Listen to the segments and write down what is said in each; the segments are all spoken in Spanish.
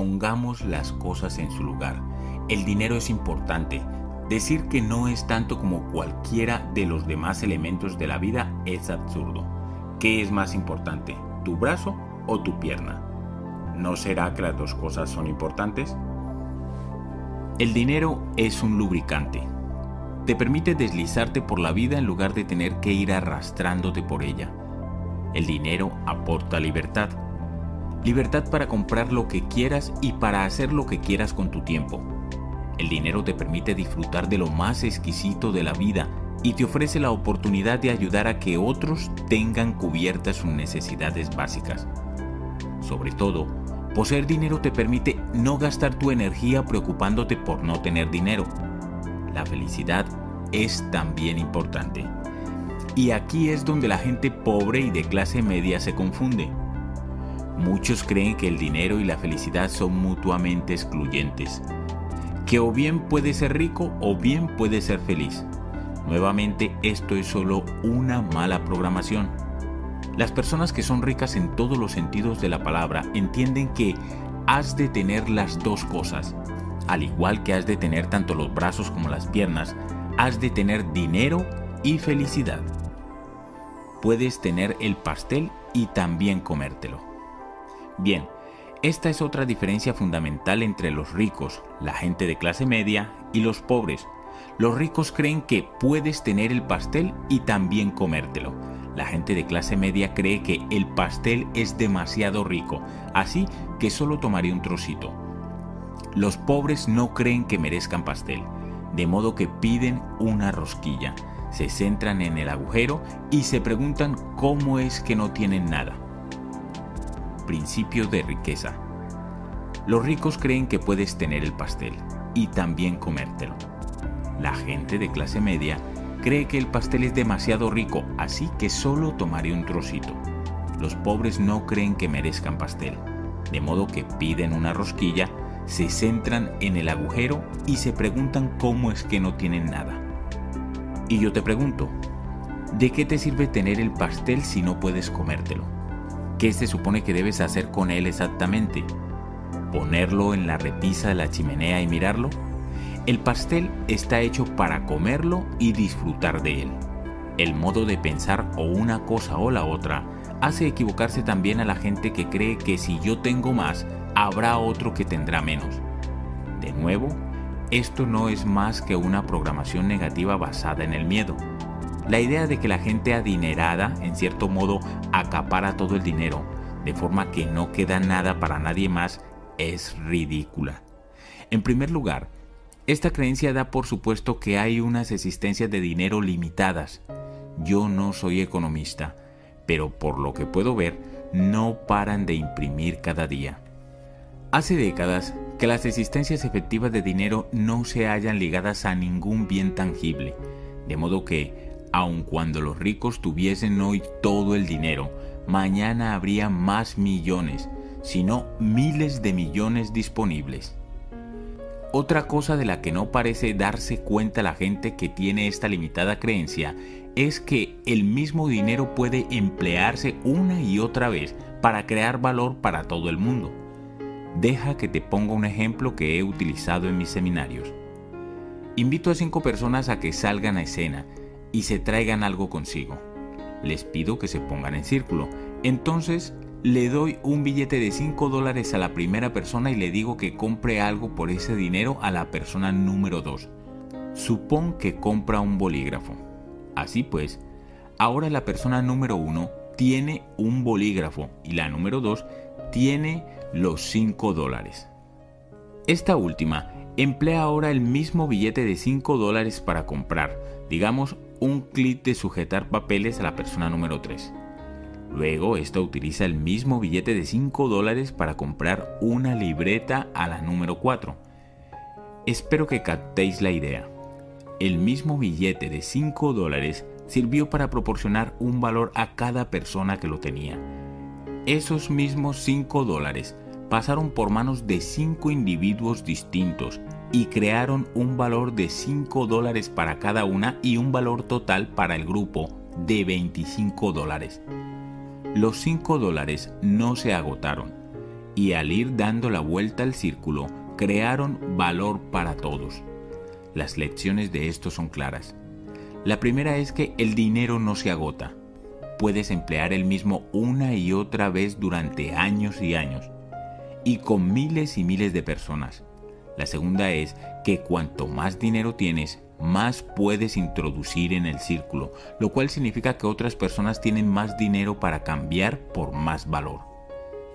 pongamos las cosas en su lugar. El dinero es importante. Decir que no es tanto como cualquiera de los demás elementos de la vida es absurdo. ¿Qué es más importante, tu brazo o tu pierna? ¿No será que las dos cosas son importantes? El dinero es un lubricante. Te permite deslizarte por la vida en lugar de tener que ir arrastrándote por ella. El dinero aporta libertad. Libertad para comprar lo que quieras y para hacer lo que quieras con tu tiempo. El dinero te permite disfrutar de lo más exquisito de la vida y te ofrece la oportunidad de ayudar a que otros tengan cubiertas sus necesidades básicas. Sobre todo, Poseer dinero te permite no gastar tu energía preocupándote por no tener dinero. La felicidad es también importante. Y aquí es donde la gente pobre y de clase media se confunde. Muchos creen que el dinero y la felicidad son mutuamente excluyentes. Que o bien puede ser rico o bien puede ser feliz. Nuevamente esto es solo una mala programación. Las personas que son ricas en todos los sentidos de la palabra entienden que has de tener las dos cosas. Al igual que has de tener tanto los brazos como las piernas, has de tener dinero y felicidad. Puedes tener el pastel y también comértelo. Bien, esta es otra diferencia fundamental entre los ricos, la gente de clase media, y los pobres. Los ricos creen que puedes tener el pastel y también comértelo la gente de clase media cree que el pastel es demasiado rico, así que solo tomaré un trocito. Los pobres no creen que merezcan pastel, de modo que piden una rosquilla, se centran en el agujero y se preguntan cómo es que no tienen nada. Principio de riqueza. Los ricos creen que puedes tener el pastel y también comértelo. La gente de clase media cree que el pastel es demasiado rico, así que solo tomaré un trocito. Los pobres no creen que merezcan pastel, de modo que piden una rosquilla, se centran en el agujero y se preguntan cómo es que no tienen nada. Y yo te pregunto, ¿de qué te sirve tener el pastel si no puedes comértelo? ¿Qué se supone que debes hacer con él exactamente? ¿Ponerlo en la repisa de la chimenea y mirarlo? El pastel está hecho para comerlo y disfrutar de él. El modo de pensar o una cosa o la otra hace equivocarse también a la gente que cree que si yo tengo más, habrá otro que tendrá menos. De nuevo, esto no es más que una programación negativa basada en el miedo. La idea de que la gente adinerada, en cierto modo, acapara todo el dinero, de forma que no queda nada para nadie más, es ridícula. En primer lugar, esta creencia da por supuesto que hay unas existencias de dinero limitadas. Yo no soy economista, pero por lo que puedo ver, no paran de imprimir cada día. Hace décadas que las existencias efectivas de dinero no se hallan ligadas a ningún bien tangible, de modo que, aun cuando los ricos tuviesen hoy todo el dinero, mañana habría más millones, sino miles de millones disponibles. Otra cosa de la que no parece darse cuenta la gente que tiene esta limitada creencia es que el mismo dinero puede emplearse una y otra vez para crear valor para todo el mundo. Deja que te ponga un ejemplo que he utilizado en mis seminarios. Invito a cinco personas a que salgan a escena y se traigan algo consigo. Les pido que se pongan en círculo. Entonces le doy un billete de 5 dólares a la primera persona y le digo que compre algo por ese dinero a la persona número 2. Supón que compra un bolígrafo. Así pues, ahora la persona número 1 tiene un bolígrafo y la número 2 tiene los 5 dólares. Esta última emplea ahora el mismo billete de 5 dólares para comprar, digamos, un clip de sujetar papeles a la persona número 3. Luego, esta utiliza el mismo billete de 5 dólares para comprar una libreta a la número 4. Espero que captéis la idea. El mismo billete de 5 dólares sirvió para proporcionar un valor a cada persona que lo tenía. Esos mismos 5 dólares pasaron por manos de 5 individuos distintos y crearon un valor de 5 dólares para cada una y un valor total para el grupo de 25 dólares. Los 5 dólares no se agotaron y al ir dando la vuelta al círculo, crearon valor para todos. Las lecciones de esto son claras. La primera es que el dinero no se agota. Puedes emplear el mismo una y otra vez durante años y años, y con miles y miles de personas. La segunda es que cuanto más dinero tienes, más puedes introducir en el círculo, lo cual significa que otras personas tienen más dinero para cambiar por más valor.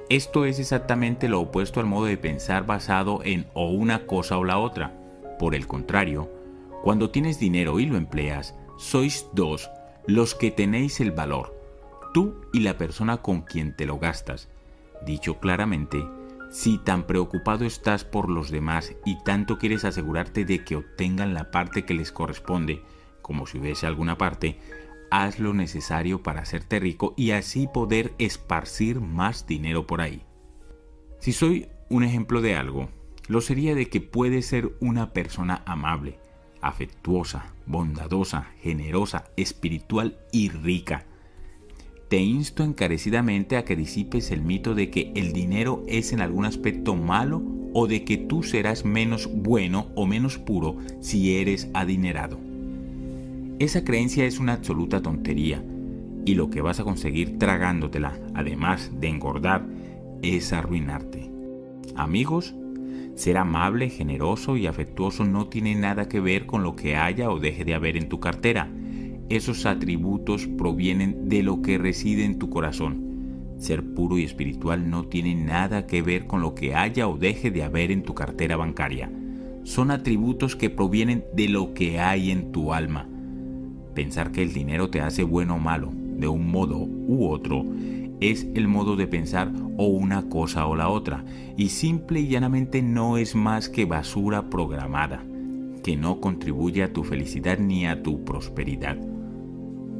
Esto es exactamente lo opuesto al modo de pensar basado en o una cosa o la otra. Por el contrario, cuando tienes dinero y lo empleas, sois dos los que tenéis el valor, tú y la persona con quien te lo gastas. Dicho claramente, si tan preocupado estás por los demás y tanto quieres asegurarte de que obtengan la parte que les corresponde, como si hubiese alguna parte, haz lo necesario para hacerte rico y así poder esparcir más dinero por ahí. Si soy un ejemplo de algo, lo sería de que puedes ser una persona amable, afectuosa, bondadosa, generosa, espiritual y rica. Te insto encarecidamente a que disipes el mito de que el dinero es en algún aspecto malo o de que tú serás menos bueno o menos puro si eres adinerado. Esa creencia es una absoluta tontería y lo que vas a conseguir tragándotela, además de engordar, es arruinarte. Amigos, ser amable, generoso y afectuoso no tiene nada que ver con lo que haya o deje de haber en tu cartera. Esos atributos provienen de lo que reside en tu corazón. Ser puro y espiritual no tiene nada que ver con lo que haya o deje de haber en tu cartera bancaria. Son atributos que provienen de lo que hay en tu alma. Pensar que el dinero te hace bueno o malo, de un modo u otro, es el modo de pensar o una cosa o la otra, y simple y llanamente no es más que basura programada, que no contribuye a tu felicidad ni a tu prosperidad.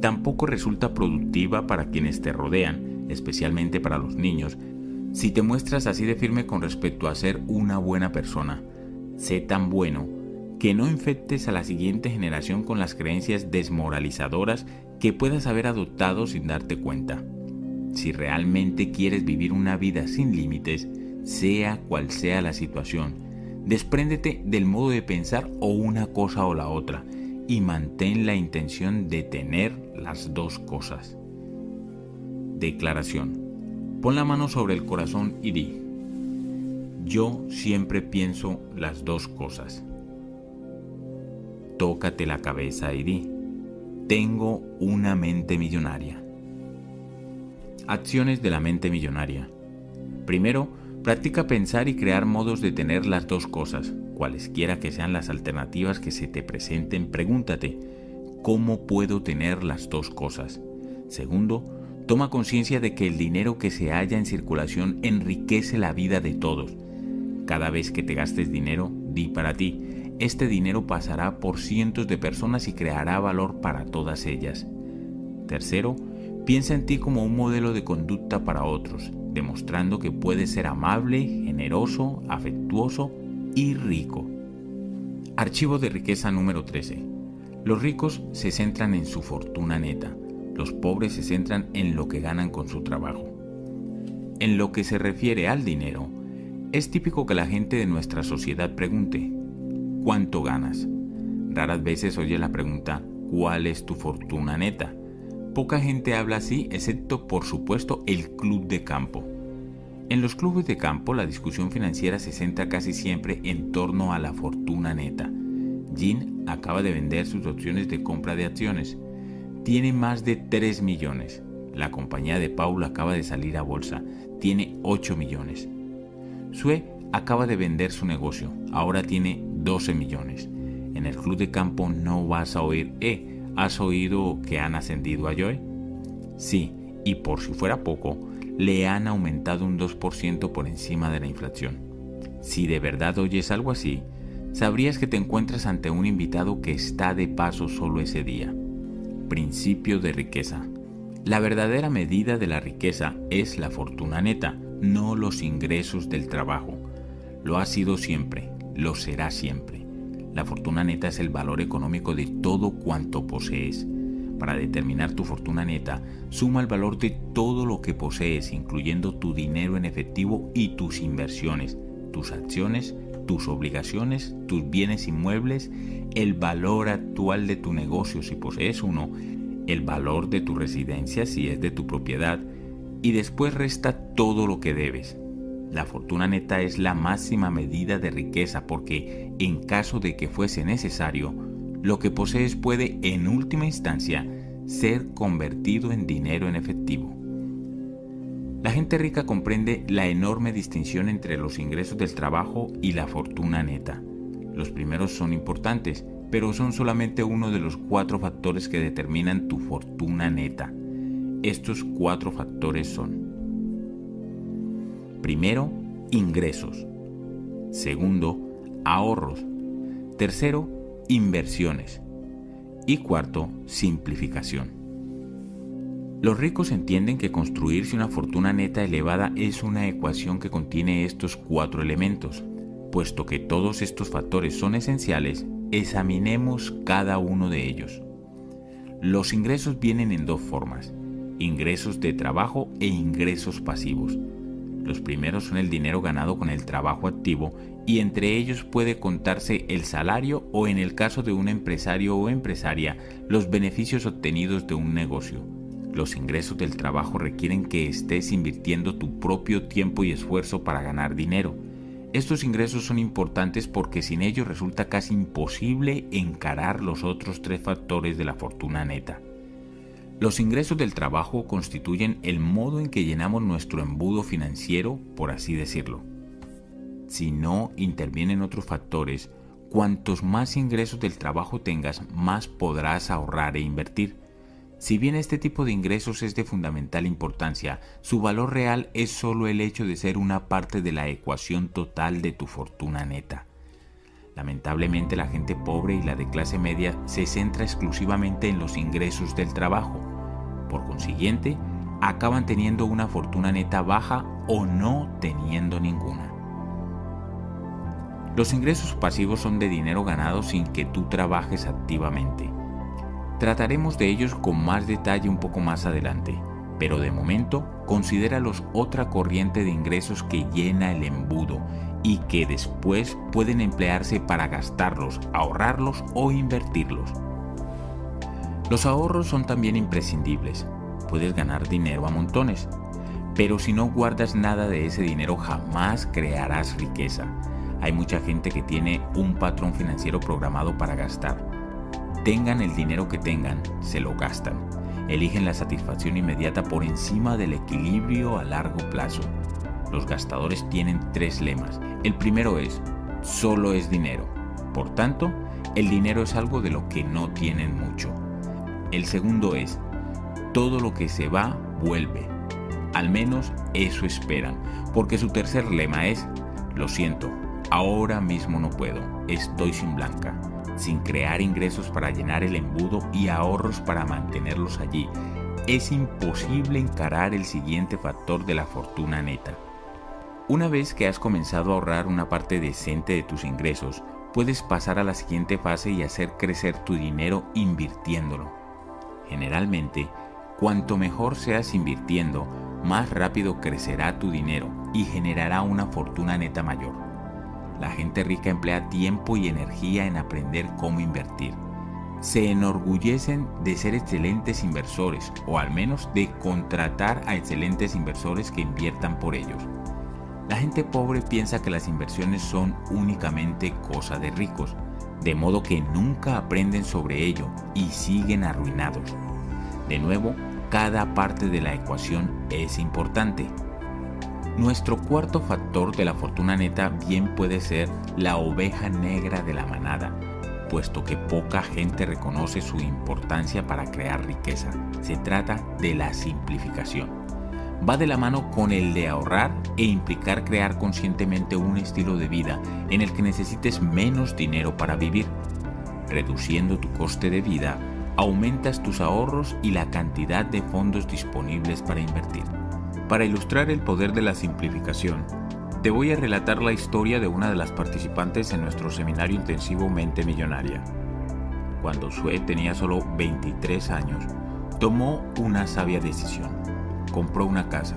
Tampoco resulta productiva para quienes te rodean, especialmente para los niños, si te muestras así de firme con respecto a ser una buena persona. Sé tan bueno que no infectes a la siguiente generación con las creencias desmoralizadoras que puedas haber adoptado sin darte cuenta. Si realmente quieres vivir una vida sin límites, sea cual sea la situación, despréndete del modo de pensar o una cosa o la otra y mantén la intención de tener las dos cosas. Declaración. Pon la mano sobre el corazón y di, yo siempre pienso las dos cosas. Tócate la cabeza y di, tengo una mente millonaria. Acciones de la mente millonaria. Primero, practica pensar y crear modos de tener las dos cosas. Cualesquiera que sean las alternativas que se te presenten, pregúntate, ¿cómo puedo tener las dos cosas? Segundo, toma conciencia de que el dinero que se halla en circulación enriquece la vida de todos. Cada vez que te gastes dinero, di para ti, este dinero pasará por cientos de personas y creará valor para todas ellas. Tercero, piensa en ti como un modelo de conducta para otros, demostrando que puedes ser amable, generoso, afectuoso y rico. Archivo de riqueza número 13. Los ricos se centran en su fortuna neta, los pobres se centran en lo que ganan con su trabajo. En lo que se refiere al dinero, es típico que la gente de nuestra sociedad pregunte, ¿cuánto ganas? Raras veces oye la pregunta, ¿cuál es tu fortuna neta? Poca gente habla así, excepto por supuesto el club de campo. En los clubes de campo la discusión financiera se centra casi siempre en torno a la fortuna neta. Jean acaba de vender sus opciones de compra de acciones. Tiene más de 3 millones. La compañía de Paul acaba de salir a bolsa. Tiene 8 millones. Sue acaba de vender su negocio. Ahora tiene 12 millones. En el club de campo no vas a oír, eh, ¿has oído que han ascendido a Joy? Sí, y por si fuera poco, le han aumentado un 2% por encima de la inflación. Si de verdad oyes algo así, sabrías que te encuentras ante un invitado que está de paso solo ese día. Principio de riqueza. La verdadera medida de la riqueza es la fortuna neta, no los ingresos del trabajo. Lo ha sido siempre, lo será siempre. La fortuna neta es el valor económico de todo cuanto posees. Para determinar tu fortuna neta, suma el valor de todo lo que posees, incluyendo tu dinero en efectivo y tus inversiones, tus acciones, tus obligaciones, tus bienes inmuebles, el valor actual de tu negocio si posees uno, el valor de tu residencia si es de tu propiedad, y después resta todo lo que debes. La fortuna neta es la máxima medida de riqueza porque, en caso de que fuese necesario, lo que posees puede, en última instancia, ser convertido en dinero en efectivo. La gente rica comprende la enorme distinción entre los ingresos del trabajo y la fortuna neta. Los primeros son importantes, pero son solamente uno de los cuatro factores que determinan tu fortuna neta. Estos cuatro factores son Primero, ingresos. Segundo, ahorros. Tercero, inversiones. Y cuarto, simplificación. Los ricos entienden que construirse una fortuna neta elevada es una ecuación que contiene estos cuatro elementos. Puesto que todos estos factores son esenciales, examinemos cada uno de ellos. Los ingresos vienen en dos formas, ingresos de trabajo e ingresos pasivos. Los primeros son el dinero ganado con el trabajo activo y entre ellos puede contarse el salario o en el caso de un empresario o empresaria los beneficios obtenidos de un negocio. Los ingresos del trabajo requieren que estés invirtiendo tu propio tiempo y esfuerzo para ganar dinero. Estos ingresos son importantes porque sin ellos resulta casi imposible encarar los otros tres factores de la fortuna neta. Los ingresos del trabajo constituyen el modo en que llenamos nuestro embudo financiero, por así decirlo. Si no intervienen otros factores, cuantos más ingresos del trabajo tengas, más podrás ahorrar e invertir. Si bien este tipo de ingresos es de fundamental importancia, su valor real es solo el hecho de ser una parte de la ecuación total de tu fortuna neta. Lamentablemente la gente pobre y la de clase media se centra exclusivamente en los ingresos del trabajo. Por consiguiente, acaban teniendo una fortuna neta baja o no teniendo ninguna. Los ingresos pasivos son de dinero ganado sin que tú trabajes activamente. Trataremos de ellos con más detalle un poco más adelante, pero de momento considéralos otra corriente de ingresos que llena el embudo y que después pueden emplearse para gastarlos, ahorrarlos o invertirlos. Los ahorros son también imprescindibles. Puedes ganar dinero a montones, pero si no guardas nada de ese dinero jamás crearás riqueza. Hay mucha gente que tiene un patrón financiero programado para gastar. Tengan el dinero que tengan, se lo gastan. Eligen la satisfacción inmediata por encima del equilibrio a largo plazo. Los gastadores tienen tres lemas. El primero es, solo es dinero. Por tanto, el dinero es algo de lo que no tienen mucho. El segundo es, todo lo que se va, vuelve. Al menos eso esperan, porque su tercer lema es, lo siento, ahora mismo no puedo, estoy sin blanca, sin crear ingresos para llenar el embudo y ahorros para mantenerlos allí. Es imposible encarar el siguiente factor de la fortuna neta, una vez que has comenzado a ahorrar una parte decente de tus ingresos, puedes pasar a la siguiente fase y hacer crecer tu dinero invirtiéndolo. Generalmente, cuanto mejor seas invirtiendo, más rápido crecerá tu dinero y generará una fortuna neta mayor. La gente rica emplea tiempo y energía en aprender cómo invertir. Se enorgullecen de ser excelentes inversores o al menos de contratar a excelentes inversores que inviertan por ellos. La gente pobre piensa que las inversiones son únicamente cosa de ricos, de modo que nunca aprenden sobre ello y siguen arruinados. De nuevo, cada parte de la ecuación es importante. Nuestro cuarto factor de la fortuna neta bien puede ser la oveja negra de la manada, puesto que poca gente reconoce su importancia para crear riqueza. Se trata de la simplificación va de la mano con el de ahorrar e implicar crear conscientemente un estilo de vida en el que necesites menos dinero para vivir. Reduciendo tu coste de vida, aumentas tus ahorros y la cantidad de fondos disponibles para invertir. Para ilustrar el poder de la simplificación, te voy a relatar la historia de una de las participantes en nuestro seminario intensivo Mente Millonaria. cuando Sue tenía solo 23 años, tomó una sabia decisión. Compró una casa.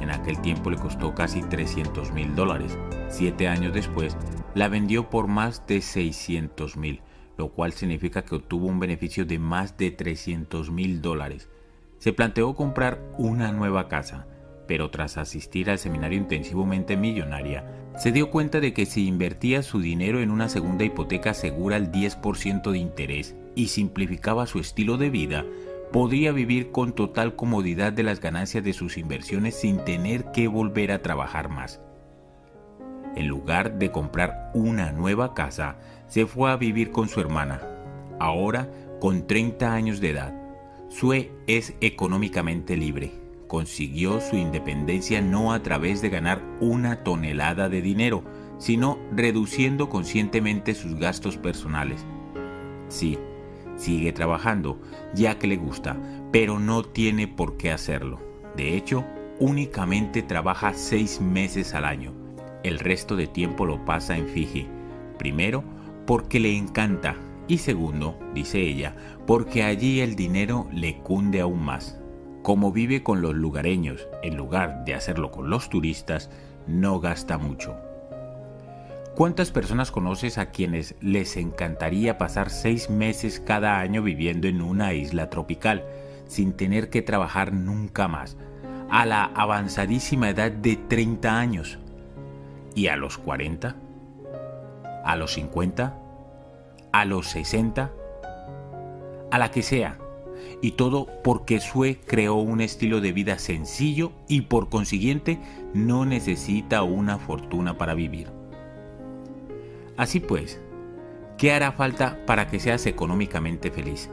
En aquel tiempo le costó casi 300 mil dólares. Siete años después, la vendió por más de 600 mil, lo cual significa que obtuvo un beneficio de más de 300 mil dólares. Se planteó comprar una nueva casa, pero tras asistir al seminario intensivamente millonaria, se dio cuenta de que si invertía su dinero en una segunda hipoteca segura al 10% de interés y simplificaba su estilo de vida, podría vivir con total comodidad de las ganancias de sus inversiones sin tener que volver a trabajar más. En lugar de comprar una nueva casa, se fue a vivir con su hermana, ahora con 30 años de edad. Sue es económicamente libre. Consiguió su independencia no a través de ganar una tonelada de dinero, sino reduciendo conscientemente sus gastos personales. Sí, sigue trabajando, ya que le gusta, pero no tiene por qué hacerlo. De hecho, únicamente trabaja seis meses al año el resto de tiempo lo pasa en Fiji. Primero, porque le encanta y segundo, dice ella, porque allí el dinero le cunde aún más. Como vive con los lugareños, en lugar de hacerlo con los turistas, no gasta mucho. ¿Cuántas personas conoces a quienes les encantaría pasar seis meses cada año viviendo en una isla tropical, sin tener que trabajar nunca más, a la avanzadísima edad de 30 años? ¿Y a los 40? ¿A los 50? ¿A los 60? A la que sea. Y todo porque Sue creó un estilo de vida sencillo y por consiguiente no necesita una fortuna para vivir. Así pues, ¿qué hará falta para que seas económicamente feliz?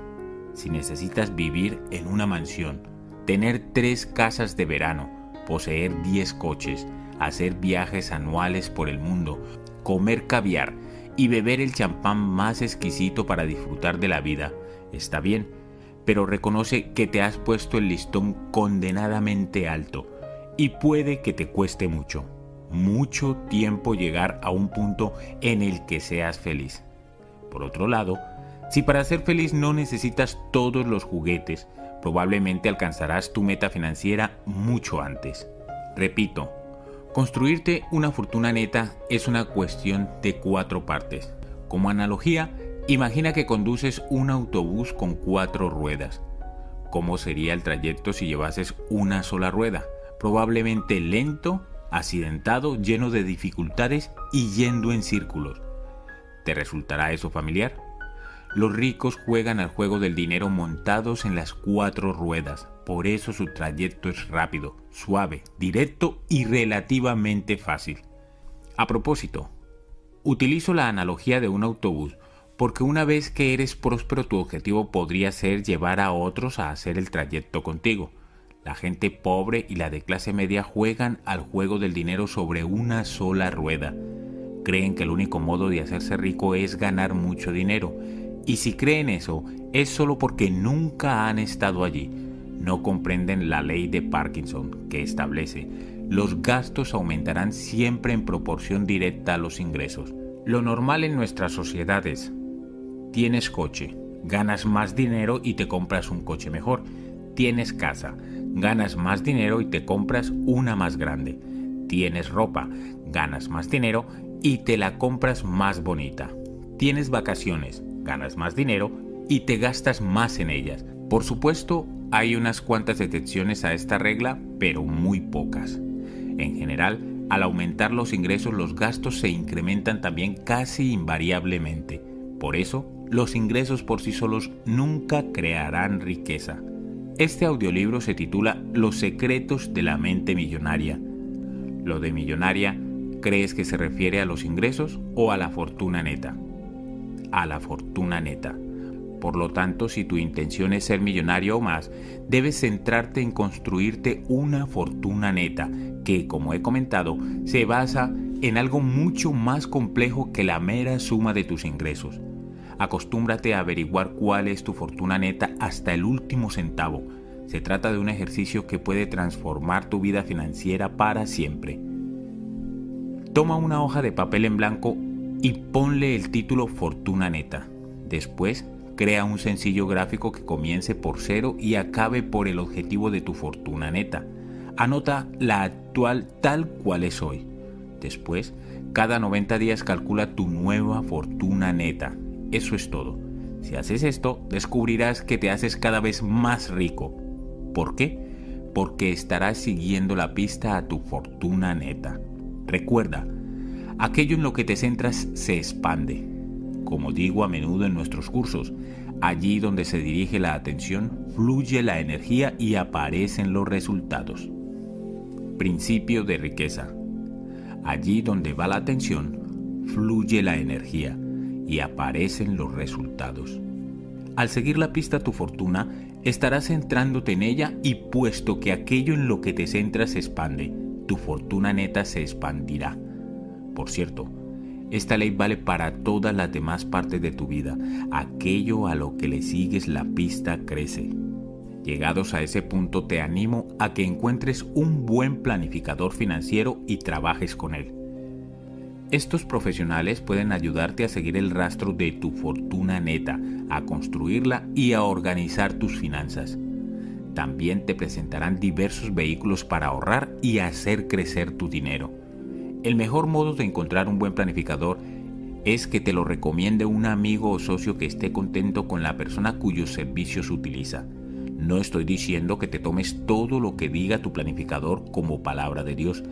Si necesitas vivir en una mansión, tener tres casas de verano, poseer 10 coches, hacer viajes anuales por el mundo, comer caviar y beber el champán más exquisito para disfrutar de la vida, está bien, pero reconoce que te has puesto el listón condenadamente alto y puede que te cueste mucho, mucho tiempo llegar a un punto en el que seas feliz. Por otro lado, si para ser feliz no necesitas todos los juguetes, probablemente alcanzarás tu meta financiera mucho antes. Repito, Construirte una fortuna neta es una cuestión de cuatro partes. Como analogía, imagina que conduces un autobús con cuatro ruedas. ¿Cómo sería el trayecto si llevases una sola rueda? Probablemente lento, accidentado, lleno de dificultades y yendo en círculos. ¿Te resultará eso familiar? Los ricos juegan al juego del dinero montados en las cuatro ruedas, por eso su trayecto es rápido, suave, directo y relativamente fácil. A propósito, utilizo la analogía de un autobús porque una vez que eres próspero tu objetivo podría ser llevar a otros a hacer el trayecto contigo. La gente pobre y la de clase media juegan al juego del dinero sobre una sola rueda. Creen que el único modo de hacerse rico es ganar mucho dinero. Y si creen eso, es solo porque nunca han estado allí no comprenden la ley de Parkinson que establece los gastos aumentarán siempre en proporción directa a los ingresos. Lo normal en nuestras sociedades. Tienes coche, ganas más dinero y te compras un coche mejor. Tienes casa, ganas más dinero y te compras una más grande. Tienes ropa, ganas más dinero y te la compras más bonita. Tienes vacaciones, ganas más dinero y te gastas más en ellas. Por supuesto, hay unas cuantas excepciones a esta regla, pero muy pocas. En general, al aumentar los ingresos los gastos se incrementan también casi invariablemente. Por eso, los ingresos por sí solos nunca crearán riqueza. Este audiolibro se titula Los secretos de la mente millonaria. Lo de millonaria, ¿crees que se refiere a los ingresos o a la fortuna neta? A la fortuna neta. Por lo tanto, si tu intención es ser millonario o más, debes centrarte en construirte una fortuna neta, que, como he comentado, se basa en algo mucho más complejo que la mera suma de tus ingresos. Acostúmbrate a averiguar cuál es tu fortuna neta hasta el último centavo. Se trata de un ejercicio que puede transformar tu vida financiera para siempre. Toma una hoja de papel en blanco y ponle el título Fortuna Neta. Después crea un sencillo gráfico que comience por cero y acabe por el objetivo de tu fortuna neta. Anota la actual tal cual es hoy. Después, cada 90 días calcula tu nueva fortuna neta. Eso es todo. Si haces esto, descubrirás que te haces cada vez más rico. ¿Por qué? Porque estarás siguiendo la pista a tu fortuna neta. Recuerda, aquello en lo que te centras se expande. Como digo a menudo en nuestros cursos, allí donde se dirige la atención, fluye la energía y aparecen los resultados. Principio de riqueza. Allí donde va la atención, fluye la energía y aparecen los resultados. Al seguir la pista tu fortuna, estarás centrándote en ella y puesto que aquello en lo que te centras se expande, tu fortuna neta se expandirá. Por cierto, esta ley vale para todas las demás partes de tu vida. Aquello a lo que le sigues la pista crece. Llegados a ese punto te animo a que encuentres un buen planificador financiero y trabajes con él. Estos profesionales pueden ayudarte a seguir el rastro de tu fortuna neta, a construirla y a organizar tus finanzas. También te presentarán diversos vehículos para ahorrar y hacer crecer tu dinero. El mejor modo de encontrar un buen planificador es que te lo recomiende un amigo o socio que esté contento con la persona cuyos servicios utiliza. No estoy diciendo que te tomes todo lo que diga tu planificador como palabra de Dios.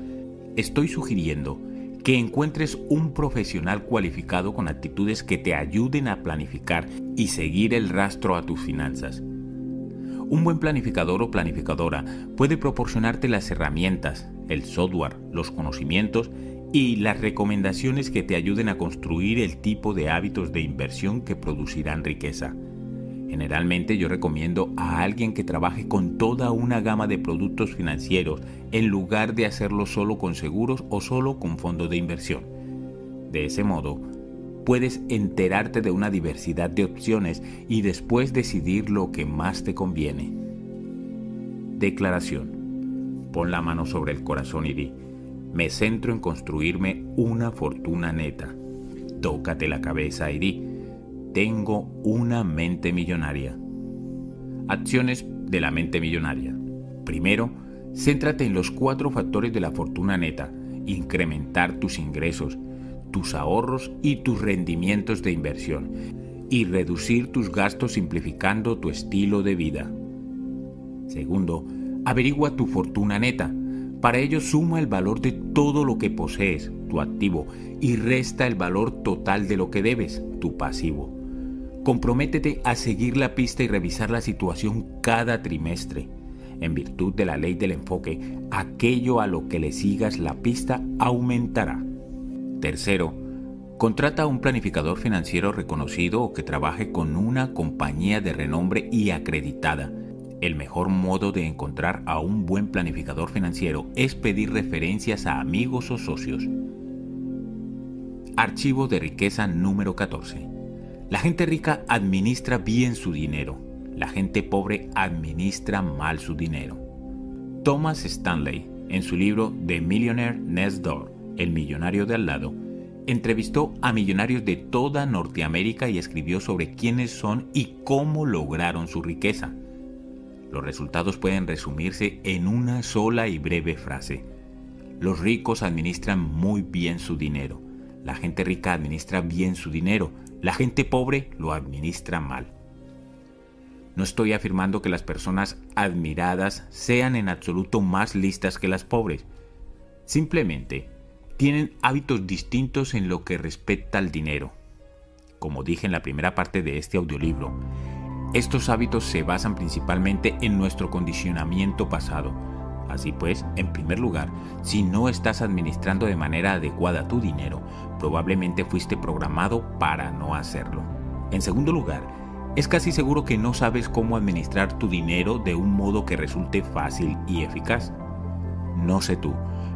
Estoy sugiriendo que encuentres un profesional cualificado con actitudes que te ayuden a planificar y seguir el rastro a tus finanzas. Un buen planificador o planificadora puede proporcionarte las herramientas, el software, los conocimientos y las recomendaciones que te ayuden a construir el tipo de hábitos de inversión que producirán riqueza. Generalmente yo recomiendo a alguien que trabaje con toda una gama de productos financieros en lugar de hacerlo solo con seguros o solo con fondos de inversión. De ese modo, puedes enterarte de una diversidad de opciones y después decidir lo que más te conviene. Declaración. Pon la mano sobre el corazón y di, me centro en construirme una fortuna neta. Tócate la cabeza y di, tengo una mente millonaria. Acciones de la mente millonaria. Primero, céntrate en los cuatro factores de la fortuna neta. Incrementar tus ingresos, tus ahorros y tus rendimientos de inversión. Y reducir tus gastos simplificando tu estilo de vida. Segundo, averigua tu fortuna neta. Para ello suma el valor de todo lo que posees, tu activo, y resta el valor total de lo que debes, tu pasivo. Comprométete a seguir la pista y revisar la situación cada trimestre. En virtud de la ley del enfoque, aquello a lo que le sigas la pista aumentará. Tercero, contrata a un planificador financiero reconocido o que trabaje con una compañía de renombre y acreditada. El mejor modo de encontrar a un buen planificador financiero es pedir referencias a amigos o socios. Archivo de riqueza número 14. La gente rica administra bien su dinero, la gente pobre administra mal su dinero. Thomas Stanley, en su libro The Millionaire Next Door, El millonario de al lado, entrevistó a millonarios de toda Norteamérica y escribió sobre quiénes son y cómo lograron su riqueza. Los resultados pueden resumirse en una sola y breve frase. Los ricos administran muy bien su dinero. La gente rica administra bien su dinero la gente pobre lo administra mal. No estoy afirmando que las personas admiradas sean en absoluto más listas que las pobres. Simplemente tienen hábitos distintos en lo que respecta al dinero. Como dije en la primera parte de este audiolibro, estos hábitos se basan principalmente en nuestro condicionamiento pasado. Así pues, en primer lugar, si no estás administrando de manera adecuada tu dinero, probablemente fuiste programado para no hacerlo. En segundo lugar, es casi seguro que no sabes cómo administrar tu dinero de un modo que resulte fácil y eficaz. No sé tú,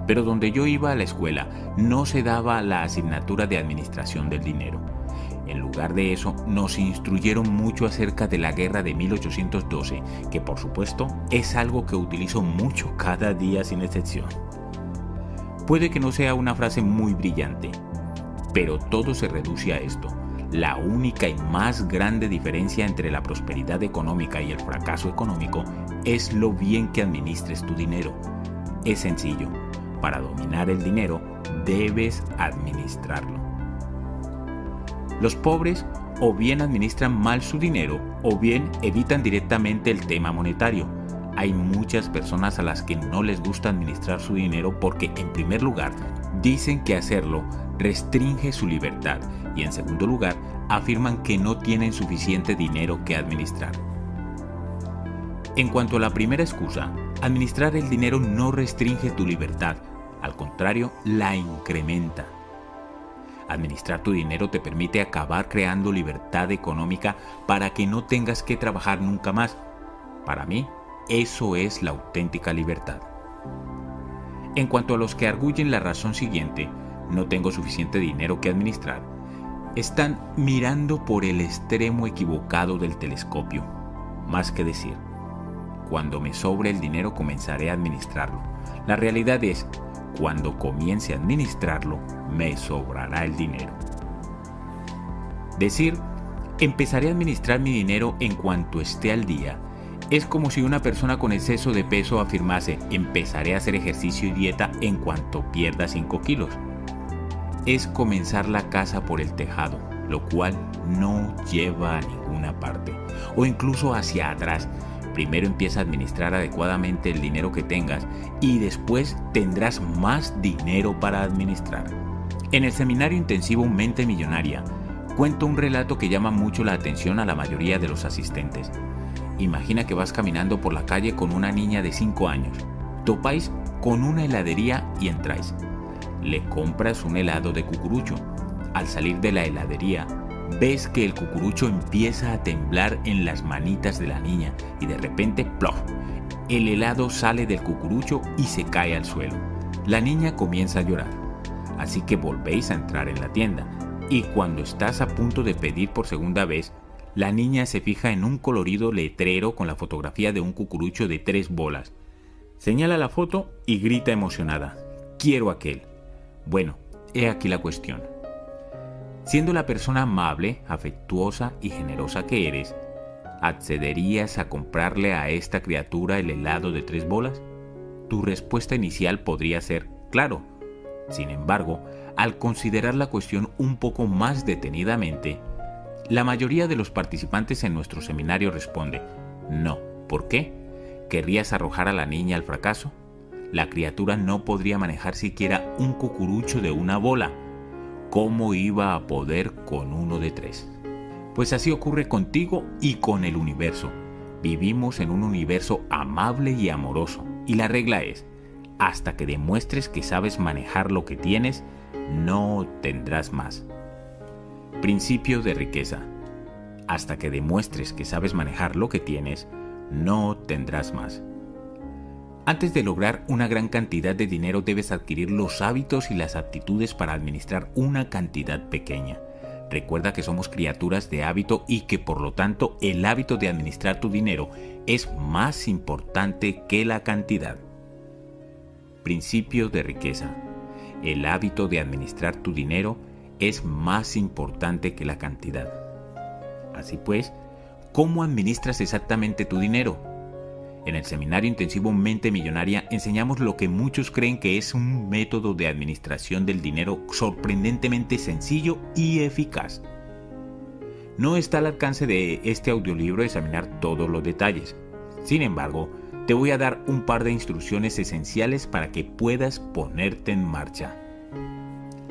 pero donde yo iba a la escuela no se daba la asignatura de administración del dinero. En lugar de eso, nos instruyeron mucho acerca de la guerra de 1812, que por supuesto es algo que utilizo mucho cada día sin excepción. Puede que no sea una frase muy brillante, pero todo se reduce a esto. la única y más grande diferencia entre la prosperidad económica y el fracaso económico es lo bien que administres tu dinero. Es sencillo, para dominar el dinero debes administrarlo. Los pobres o bien administran mal su dinero o bien evitan directamente el tema monetario. Hay muchas personas a las que no les gusta administrar su dinero porque en primer lugar dicen que hacerlo restringe su libertad y en segundo lugar afirman que no tienen suficiente dinero que administrar. En cuanto a la primera excusa, administrar el dinero no restringe tu libertad, al contrario, la incrementa. Administrar tu dinero te permite acabar creando libertad económica para que no tengas que trabajar nunca más. Para mí, eso es la auténtica libertad. En cuanto a los que arguyen la razón siguiente, no tengo suficiente dinero que administrar, están mirando por el extremo equivocado del telescopio. Más que decir, cuando me sobre el dinero comenzaré a administrarlo. La realidad es, cuando comience a administrarlo, me sobrará el dinero. Decir, empezaré a administrar mi dinero en cuanto esté al día, es como si una persona con exceso de peso afirmase, empezaré a hacer ejercicio y dieta en cuanto pierda 5 kilos es comenzar la casa por el tejado, lo cual no lleva a ninguna parte, o incluso hacia atrás. Primero empieza a administrar adecuadamente el dinero que tengas y después tendrás más dinero para administrar. En el seminario intensivo Mente Millonaria, cuento un relato que llama mucho la atención a la mayoría de los asistentes. Imagina que vas caminando por la calle con una niña de 5 años. Topáis con una heladería y entráis le compras un helado de cucurucho. Al salir de la heladería, ves que el cucurucho empieza a temblar en las manitas de la niña y de repente, ¡plof! El helado sale del cucurucho y se cae al suelo. La niña comienza a llorar. Así que volvéis a entrar en la tienda. Y cuando estás a punto de pedir por segunda vez, la niña se fija en un colorido letrero con la fotografía de un cucurucho de tres bolas. Señala la foto y grita emocionada. Quiero aquel. Bueno, he aquí la cuestión. Siendo la persona amable, afectuosa y generosa que eres, ¿accederías a comprarle a esta criatura el helado de tres bolas? Tu respuesta inicial podría ser claro. Sin embargo, al considerar la cuestión un poco más detenidamente, la mayoría de los participantes en nuestro seminario responde, no. ¿Por qué? ¿Querrías arrojar a la niña al fracaso? La criatura no podría manejar siquiera un cucurucho de una bola. ¿Cómo iba a poder con uno de tres? Pues así ocurre contigo y con el universo. Vivimos en un universo amable y amoroso. Y la regla es, hasta que demuestres que sabes manejar lo que tienes, no tendrás más. Principio de riqueza. Hasta que demuestres que sabes manejar lo que tienes, no tendrás más. Antes de lograr una gran cantidad de dinero debes adquirir los hábitos y las aptitudes para administrar una cantidad pequeña. Recuerda que somos criaturas de hábito y que por lo tanto el hábito de administrar tu dinero es más importante que la cantidad. Principio de riqueza. El hábito de administrar tu dinero es más importante que la cantidad. Así pues, ¿cómo administras exactamente tu dinero? En el seminario intensivo Mente Millonaria enseñamos lo que muchos creen que es un método de administración del dinero sorprendentemente sencillo y eficaz. No está al alcance de este audiolibro examinar todos los detalles. Sin embargo, te voy a dar un par de instrucciones esenciales para que puedas ponerte en marcha.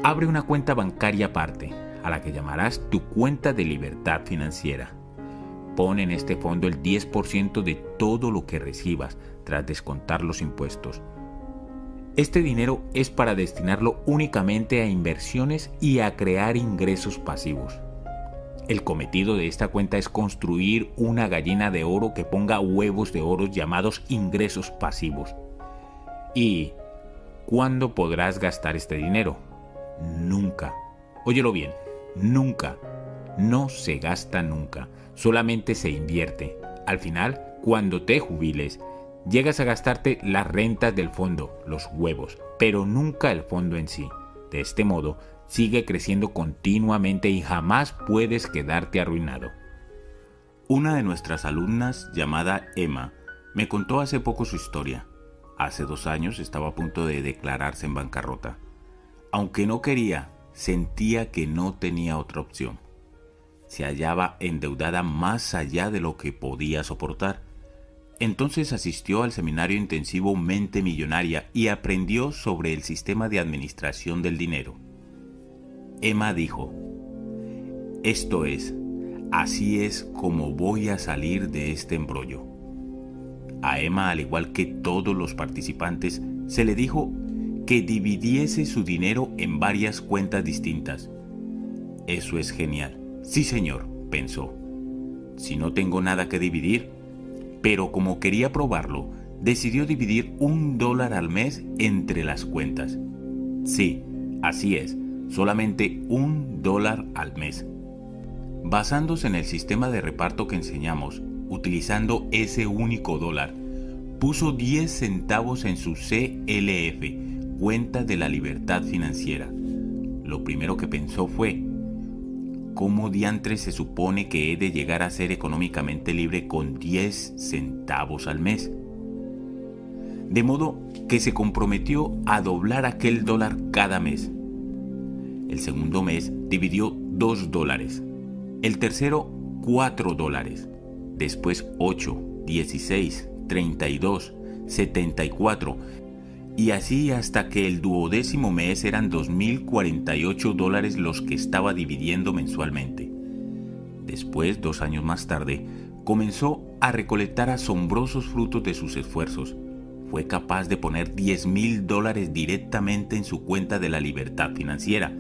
Abre una cuenta bancaria aparte, a la que llamarás tu cuenta de libertad financiera. Pon en este fondo el 10% de todo lo que recibas tras descontar los impuestos. Este dinero es para destinarlo únicamente a inversiones y a crear ingresos pasivos. El cometido de esta cuenta es construir una gallina de oro que ponga huevos de oro llamados ingresos pasivos. ¿Y cuándo podrás gastar este dinero? Nunca. Óyelo bien, nunca. No se gasta nunca solamente se invierte. Al final, cuando te jubiles, llegas a gastarte las rentas del fondo, los huevos, pero nunca el fondo en sí. De este modo, Sigue creciendo continuamente y jamás puedes quedarte arruinado. Una de nuestras alumnas, llamada Emma, me contó hace poco su historia. Hace dos años estaba a punto de declararse en bancarrota. Aunque no quería, sentía que no tenía otra opción. Se hallaba endeudada más allá de lo que podía soportar. Entonces asistió al seminario intensivo Mente Millonaria y aprendió sobre el sistema de administración del dinero. Emma dijo, esto es, Así es como voy a salir de este embrollo. A Emma, al igual que todos los participantes, se le dijo que dividiese su dinero en varias cuentas distintas. Eso es genial. Sí, señor, pensó. Si no tengo nada que dividir. Pero como quería probarlo, decidió dividir un dólar al mes entre las cuentas. Sí, así es, solamente un dólar al mes. Basándose en el sistema de reparto que enseñamos, utilizando ese único dólar, puso 10 centavos en su CLF, cuenta de la libertad financiera. Lo primero que pensó fue, ¿cómo diantres se supone que he de llegar a ser económicamente libre con 10 centavos al mes? De modo que se comprometió a doblar aquel dólar cada mes. El segundo mes dividió 2 dólares el tercero, 4 dólares. Después 8, 16, 32, 74. Y así hasta que el duodécimo mes eran 2.048 dólares los que estaba dividiendo mensualmente. Después, dos años más tarde, comenzó a recolectar asombrosos frutos de sus esfuerzos. Fue capaz de poner 10 mil dólares directamente en su cuenta de la libertad financiera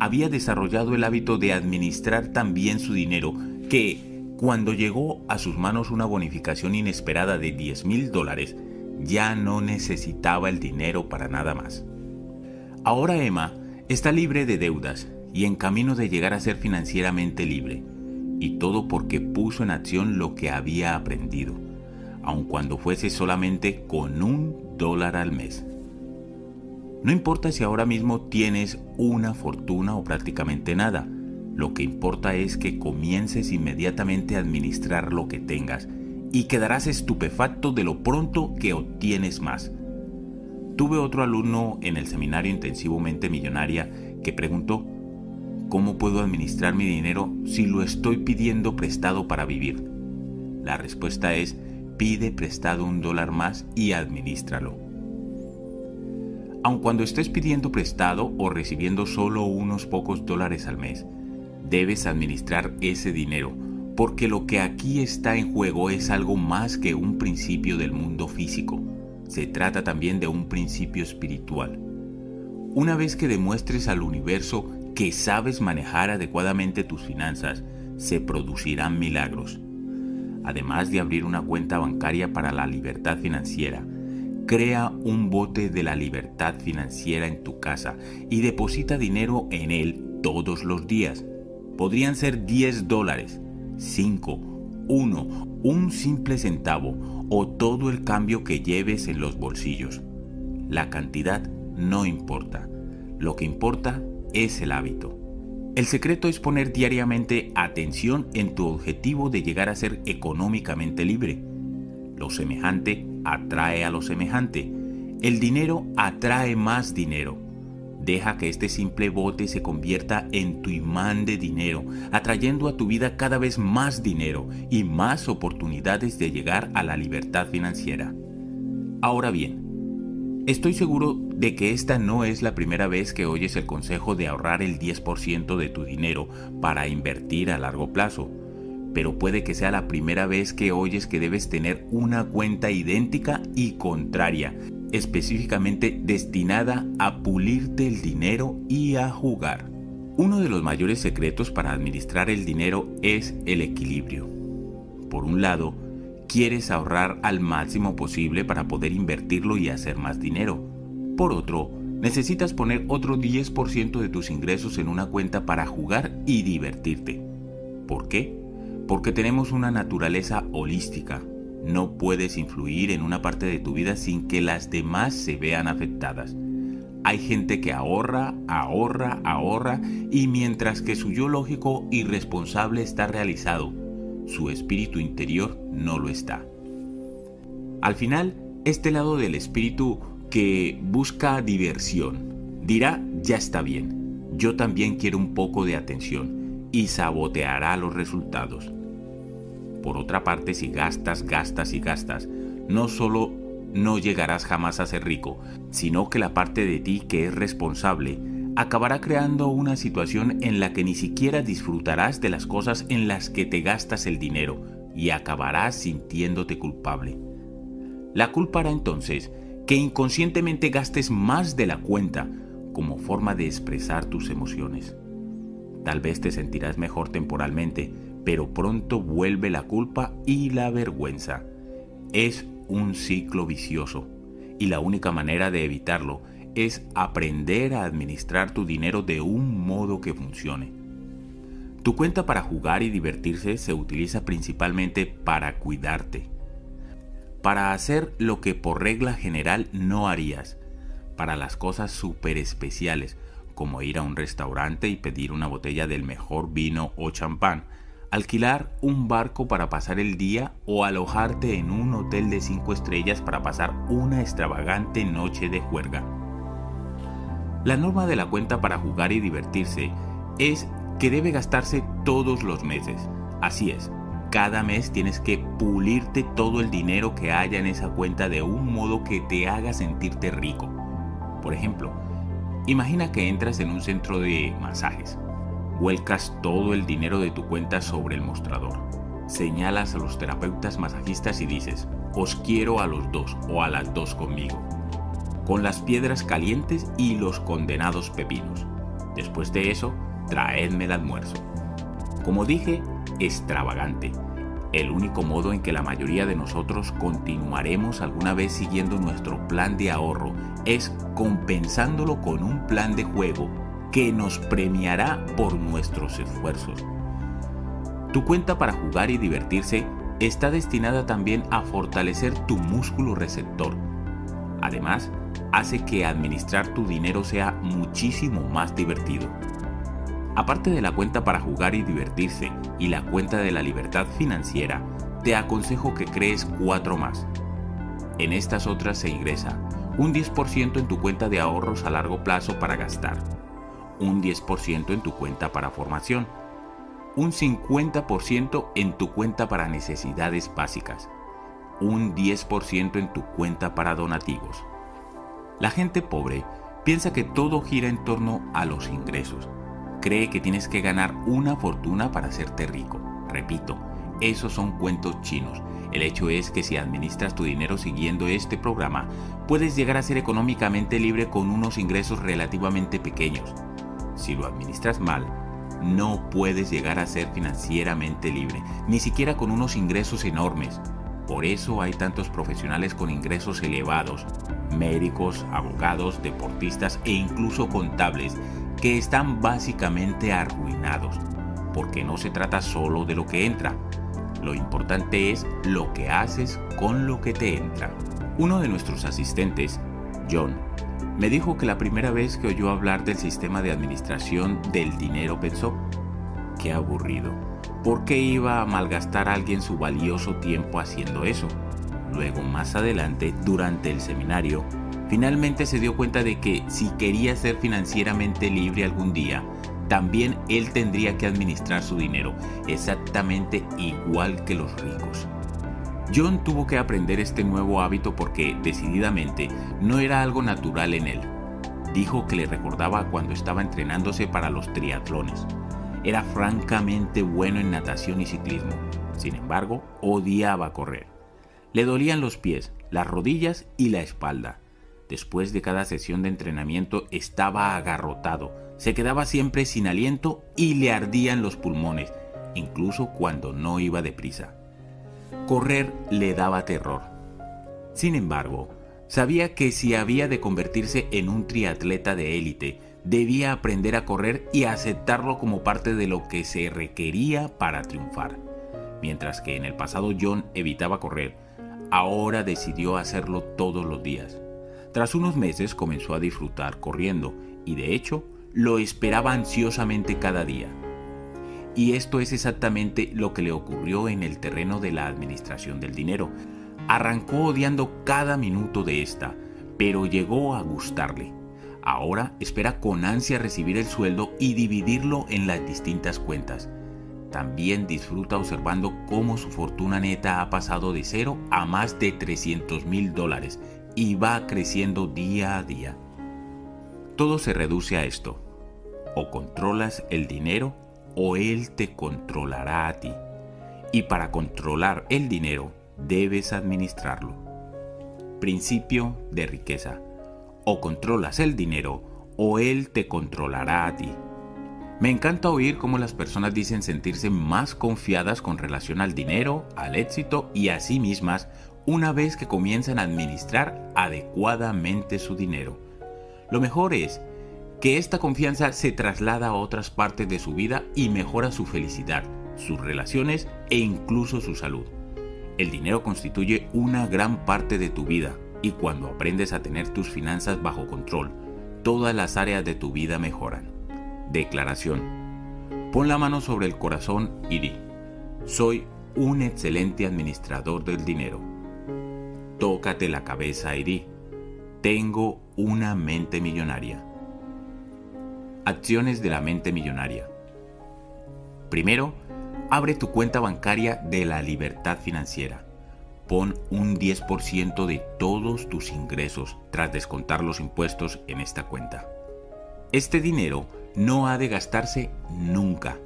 había desarrollado el hábito de administrar tan bien su dinero que, cuando llegó a sus manos una bonificación inesperada de 10 mil dólares, ya no necesitaba el dinero para nada más. Ahora Emma está libre de deudas y en camino de llegar a ser financieramente libre, y todo porque puso en acción lo que había aprendido, aun cuando fuese solamente con un dólar al mes. No importa si ahora mismo tienes una fortuna o prácticamente nada. Lo que importa es que comiences inmediatamente a administrar lo que tengas y quedarás estupefacto de lo pronto que obtienes más. Tuve otro alumno en el seminario intensivo Mente Millonaria que preguntó, ¿cómo puedo administrar mi dinero si lo estoy pidiendo prestado para vivir? La respuesta es, pide prestado un dólar más y administralo aun cuando estés pidiendo prestado o recibiendo solo unos pocos dólares al mes. Debes administrar ese dinero, porque lo que aquí está en juego es algo más que un principio del mundo físico. Se trata también de un principio espiritual. Una vez que demuestres al universo que sabes manejar adecuadamente tus finanzas, se producirán milagros. Además de abrir una cuenta bancaria para la libertad financiera, Crea un bote de la libertad financiera en tu casa y deposita dinero en él todos los días. Podrían ser 10 dólares, 5, 1, un simple centavo o todo el cambio que lleves en los bolsillos. La cantidad no importa. Lo que importa es el hábito. El secreto es poner diariamente atención en tu objetivo de llegar a ser económicamente libre. Lo semejante atrae a lo semejante. El dinero atrae más dinero. Deja que este simple bote se convierta en tu imán de dinero, atrayendo a tu vida cada vez más dinero y más oportunidades de llegar a la libertad financiera. Ahora bien, estoy seguro de que esta no es la primera vez que oyes el consejo de ahorrar el 10% de tu dinero para invertir a largo plazo pero puede que sea la primera vez que oyes que debes tener una cuenta idéntica y contraria, específicamente destinada a pulirte el dinero y a jugar. Uno de los mayores secretos para administrar el dinero es el equilibrio. Por un lado, quieres ahorrar al máximo posible para poder invertirlo y hacer más dinero. Por otro, necesitas poner otro 10% de tus ingresos en una cuenta para jugar y divertirte. ¿Por qué? porque tenemos una naturaleza holística. No puedes influir en una parte de tu vida sin que las demás se vean afectadas. hay gente que ahorra, ahorra, ahorra y mientras que su yo lógico y responsable está realizado, su espíritu interior no lo está. Al final, este lado del espíritu que busca diversión dirá, ya está bien, yo también quiero un poco de atención y saboteará los resultados. Por otra parte, si gastas, gastas y gastas, no solo no llegarás jamás a ser rico, sino que la parte de ti que es responsable acabará creando una situación en la que ni siquiera disfrutarás de las cosas en las que te gastas el dinero y acabarás sintiéndote culpable. La culpa hará entonces que inconscientemente gastes más de la cuenta como forma de expresar tus emociones. Tal vez te sentirás mejor temporalmente, pero pronto vuelve la culpa y la vergüenza. Es un ciclo vicioso y la única manera de evitarlo es aprender a administrar tu dinero de un modo que funcione. Tu cuenta para jugar y divertirse se utiliza principalmente para cuidarte, para hacer lo que por regla general no harías, para las cosas súper especiales, como ir a un restaurante y pedir una botella del mejor vino o champán, alquilar un barco para pasar el día o alojarte en un hotel de 5 estrellas para pasar una extravagante noche de juerga. La norma de la cuenta para jugar y divertirse es que debe gastarse todos los meses. Así es, cada mes tienes que pulirte todo el dinero que haya en esa cuenta de un modo que te haga sentirte rico. Por ejemplo, imagina que entras en un centro de masajes Vuelcas todo el dinero de tu cuenta sobre el mostrador. Señalas a los terapeutas masajistas y dices, os quiero a los dos o a las dos conmigo. Con las piedras calientes y los condenados pepinos. Después de eso, traedme el almuerzo. Como dije, extravagante. El único modo en que la mayoría de nosotros continuaremos alguna vez siguiendo nuestro plan de ahorro es compensándolo con un plan de juego que nos premiará por nuestros esfuerzos. Tu cuenta para jugar y divertirse está destinada también a fortalecer tu músculo receptor. Además, hace que administrar tu dinero sea muchísimo más divertido. Aparte de la cuenta para jugar y divertirse y la cuenta de la libertad financiera, te aconsejo que crees cuatro más. En estas otras se ingresa un 10% en tu cuenta de ahorros a largo plazo para gastar, un 10% en tu cuenta para formación, un 50% en tu cuenta para necesidades básicas, un 10% en tu cuenta para donativos. La gente pobre piensa que todo gira en torno a los ingresos. Cree que tienes que ganar una fortuna para hacerte rico. Repito, esos son cuentos chinos. El hecho es que si administras tu dinero siguiendo este programa, puedes llegar a ser económicamente libre con unos ingresos relativamente pequeños si lo administras mal, no puedes llegar a ser financieramente libre, ni siquiera con unos ingresos enormes. Por eso hay tantos profesionales con ingresos elevados, médicos, abogados, deportistas e incluso contables, que están básicamente arruinados, porque no se trata solo de lo que entra, lo importante es lo que haces con lo que te entra. Uno de nuestros asistentes, John, me dijo que la primera vez que oyó hablar del sistema de administración del dinero pensó, qué aburrido, ¿por qué iba a malgastar a alguien su valioso tiempo haciendo eso? Luego, más adelante, durante el seminario, finalmente se dio cuenta de que si quería ser financieramente libre algún día, también él tendría que administrar su dinero, exactamente igual que los ricos. John tuvo que aprender este nuevo hábito porque decididamente no era algo natural en él. Dijo que le recordaba cuando estaba entrenándose para los triatlones. Era francamente bueno en natación y ciclismo. Sin embargo, odiaba correr. Le dolían los pies, las rodillas y la espalda. Después de cada sesión de entrenamiento estaba agarrotado, se quedaba siempre sin aliento y le ardían los pulmones, incluso cuando no iba deprisa. Correr le daba terror. Sin embargo, sabía que si había de convertirse en un triatleta de élite, debía aprender a correr y aceptarlo como parte de lo que se requería para triunfar. Mientras que en el pasado John evitaba correr, ahora decidió hacerlo todos los días. Tras unos meses comenzó a disfrutar corriendo y de hecho lo esperaba ansiosamente cada día. Y esto es exactamente lo que le ocurrió en el terreno de la administración del dinero. Arrancó odiando cada minuto de esta, pero llegó a gustarle. Ahora espera con ansia recibir el sueldo y dividirlo en las distintas cuentas. También disfruta observando cómo su fortuna neta ha pasado de cero a más de 300 mil dólares y va creciendo día a día. Todo se reduce a esto. O controlas el dinero o él te controlará a ti. Y para controlar el dinero debes administrarlo. Principio de riqueza. O controlas el dinero o él te controlará a ti. Me encanta oír cómo las personas dicen sentirse más confiadas con relación al dinero, al éxito y a sí mismas una vez que comienzan a administrar adecuadamente su dinero. Lo mejor es que esta confianza se traslada a otras partes de su vida y mejora su felicidad, sus relaciones e incluso su salud. El dinero constituye una gran parte de tu vida y cuando aprendes a tener tus finanzas bajo control, todas las áreas de tu vida mejoran. Declaración. Pon la mano sobre el corazón y di, soy un excelente administrador del dinero. Tócate la cabeza y di, tengo una mente millonaria. Acciones de la mente millonaria. Primero, abre tu cuenta bancaria de la libertad financiera. Pon un 10% de todos tus ingresos tras descontar los impuestos en esta cuenta. Este dinero no ha de gastarse nunca.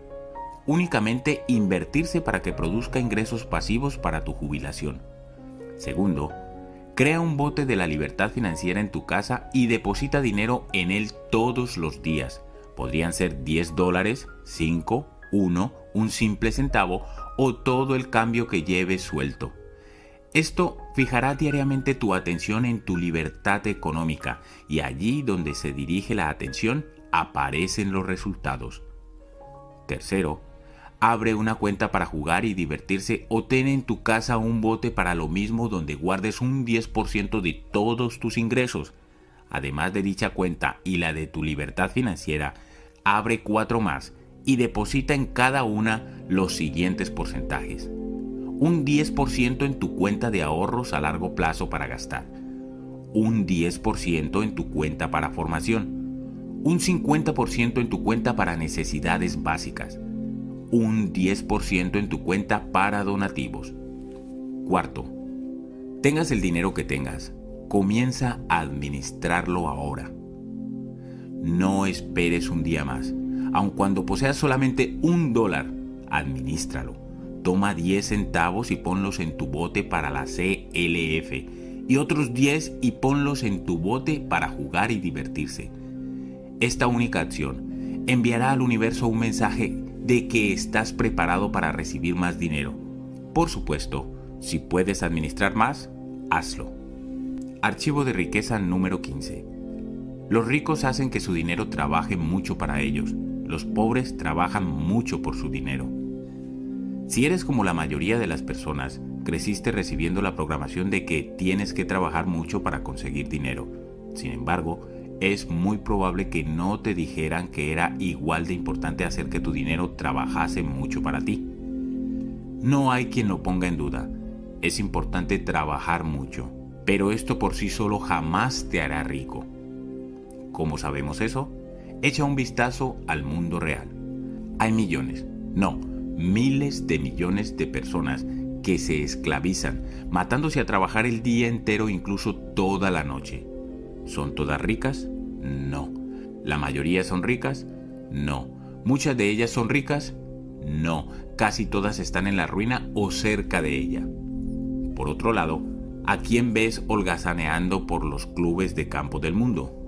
Únicamente invertirse para que produzca ingresos pasivos para tu jubilación. Segundo, crea un bote de la libertad financiera en tu casa y deposita dinero en él todos los días Podrían ser 10 dólares, 5, 1, un simple centavo o todo el cambio que lleves suelto. Esto fijará diariamente tu atención en tu libertad económica y allí donde se dirige la atención aparecen los resultados. Tercero, abre una cuenta para jugar y divertirse o ten en tu casa un bote para lo mismo donde guardes un 10% de todos tus ingresos además de dicha cuenta y la de tu libertad financiera, abre cuatro más y deposita en cada una los siguientes porcentajes. Un 10% en tu cuenta de ahorros a largo plazo para gastar. Un 10% en tu cuenta para formación. Un 50% en tu cuenta para necesidades básicas. Un 10% en tu cuenta para donativos. Cuarto, tengas el dinero que tengas, Comienza a administrarlo ahora. No esperes un día más. Aun cuando poseas solamente un dólar, administralo. Toma 10 centavos y ponlos en tu bote para la CLF y otros 10 y ponlos en tu bote para jugar y divertirse. Esta única acción enviará al universo un mensaje de que estás preparado para recibir más dinero. Por supuesto, si puedes administrar más, hazlo. Archivo de riqueza número 15. Los ricos hacen que su dinero trabaje mucho para ellos. Los pobres trabajan mucho por su dinero. Si eres como la mayoría de las personas, creciste recibiendo la programación de que tienes que trabajar mucho para conseguir dinero. Sin embargo, es muy probable que no te dijeran que era igual de importante hacer que tu dinero trabajase mucho para ti. No hay quien lo ponga en duda. Es importante trabajar mucho pero esto por sí solo jamás te hará rico. ¿Cómo sabemos eso? Echa un vistazo al mundo real. Hay millones, no, miles de millones de personas que se esclavizan, matándose a trabajar el día entero, incluso toda la noche. ¿Son todas ricas? No. ¿La mayoría son ricas? No. ¿Muchas de ellas son ricas? No. Casi todas están en la ruina o cerca de ella. Por otro lado, ¿A quién ves holgazaneando por los clubes de campo del mundo?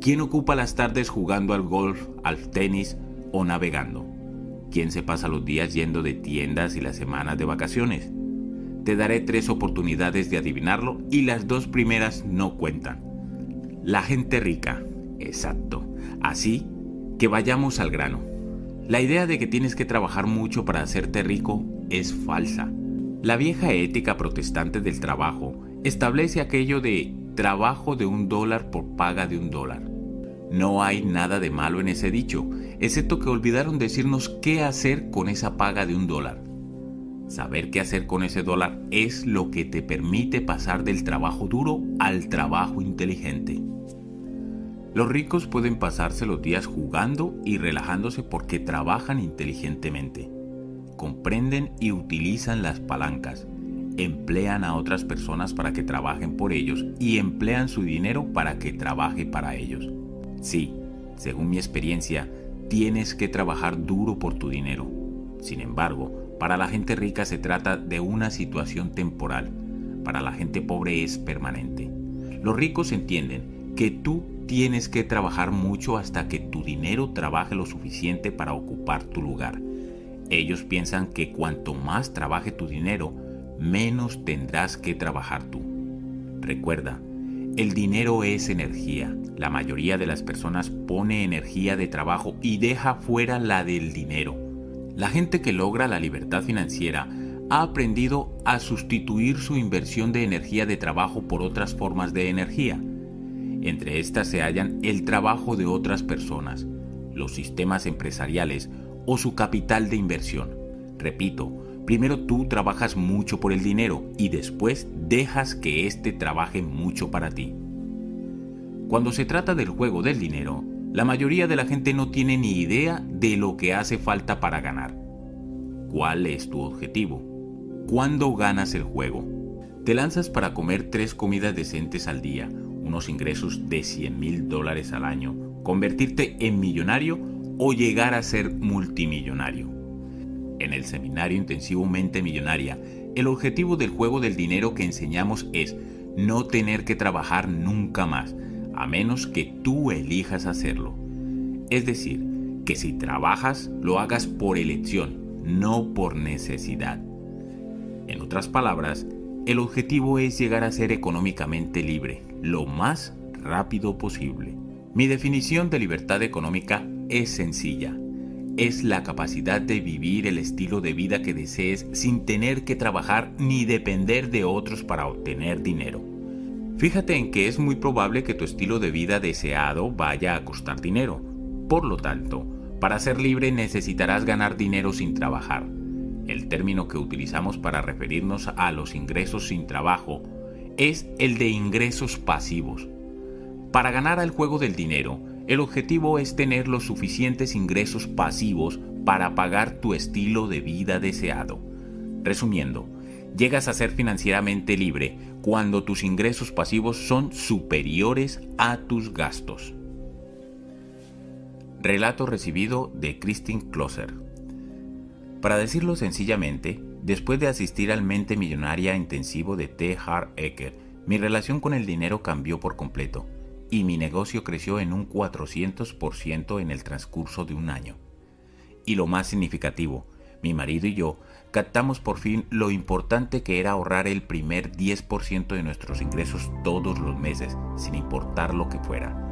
¿Quién ocupa las tardes jugando al golf, al tenis o navegando? ¿Quién se pasa los días yendo de tiendas y las semanas de vacaciones? Te daré tres oportunidades de adivinarlo y las dos primeras no cuentan. La gente rica, exacto. Así que vayamos al grano. La idea de que tienes que trabajar mucho para hacerte rico es falsa. La vieja ética protestante del trabajo establece aquello de trabajo de un dólar por paga de un dólar. No hay nada de malo en ese dicho, excepto que olvidaron decirnos qué hacer con esa paga de un dólar. Saber qué hacer con ese dólar es lo que te permite pasar del trabajo duro al trabajo inteligente. Los ricos pueden pasarse los días jugando y relajándose porque trabajan inteligentemente. Comprenden y utilizan las palancas, emplean a otras personas para que trabajen por ellos y emplean su dinero para que trabaje para ellos. Sí, según mi experiencia, tienes que trabajar duro por tu dinero. Sin embargo, para la gente rica se trata de una situación temporal. Para la gente pobre es permanente. Los ricos entienden que tú tienes que trabajar mucho hasta que tu dinero trabaje lo suficiente para ocupar tu lugar. Ellos piensan que cuanto más trabaje tu dinero, menos tendrás que trabajar tú. Recuerda, el dinero es energía. La mayoría de las personas pone energía de trabajo y deja fuera la del dinero. La gente que logra la libertad financiera ha aprendido a sustituir su inversión de energía de trabajo por otras formas de energía. Entre estas se hallan el trabajo de otras personas, los sistemas empresariales o su capital de inversión. Repito, Primero tú trabajas mucho por el dinero y después dejas que éste trabaje mucho para ti. Cuando se trata del juego del dinero, la mayoría de la gente no tiene ni idea de lo que hace falta para ganar. ¿Cuál es tu objetivo? ¿Cuándo ganas el juego? Te lanzas para comer tres comidas decentes al día, unos ingresos de 100 mil dólares al año, convertirte en millonario o llegar a ser multimillonario. En el seminario intensivo Mente Millonaria, el objetivo del juego del dinero que enseñamos es no tener que trabajar nunca más, a menos que tú elijas hacerlo. Es decir, que si trabajas, lo hagas por elección, no por necesidad. En otras palabras, el objetivo es llegar a ser económicamente libre, lo más rápido posible. Mi definición de libertad económica es sencilla es la capacidad de vivir el estilo de vida que desees sin tener que trabajar ni depender de otros para obtener dinero. Fíjate en que es muy probable que tu estilo de vida deseado vaya a costar dinero. Por lo tanto, para ser libre necesitarás ganar dinero sin trabajar. El término que utilizamos para referirnos a los ingresos sin trabajo es el de ingresos pasivos. Para ganar al juego del dinero, el objetivo es tener los suficientes ingresos pasivos para pagar tu estilo de vida deseado. Resumiendo, llegas a ser financieramente libre cuando tus ingresos pasivos son superiores a tus gastos. Relato recibido de Christine Closer. Para decirlo sencillamente, después de asistir al Mente Millonaria intensivo de T. Hart Ecker, mi relación con el dinero cambió por completo y mi negocio creció en un 400% en el transcurso de un año. Y lo más significativo, mi marido y yo captamos por fin lo importante que era ahorrar el primer 10% de nuestros ingresos todos los meses, sin importar lo que fuera.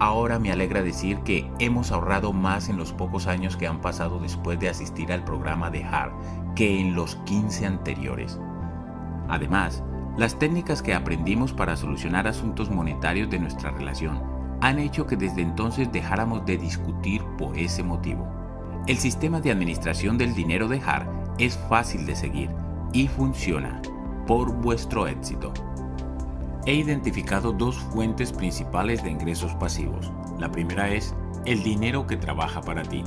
Ahora me alegra decir que hemos ahorrado más en los pocos años que han pasado después de asistir al programa de HAR que en los 15 anteriores. Además, las técnicas que aprendimos para solucionar asuntos monetarios de nuestra relación han hecho que desde entonces dejáramos de discutir por ese motivo. El sistema de administración del dinero de HAR es fácil de seguir y funciona por vuestro éxito. He identificado dos fuentes principales de ingresos pasivos. La primera es el dinero que trabaja para ti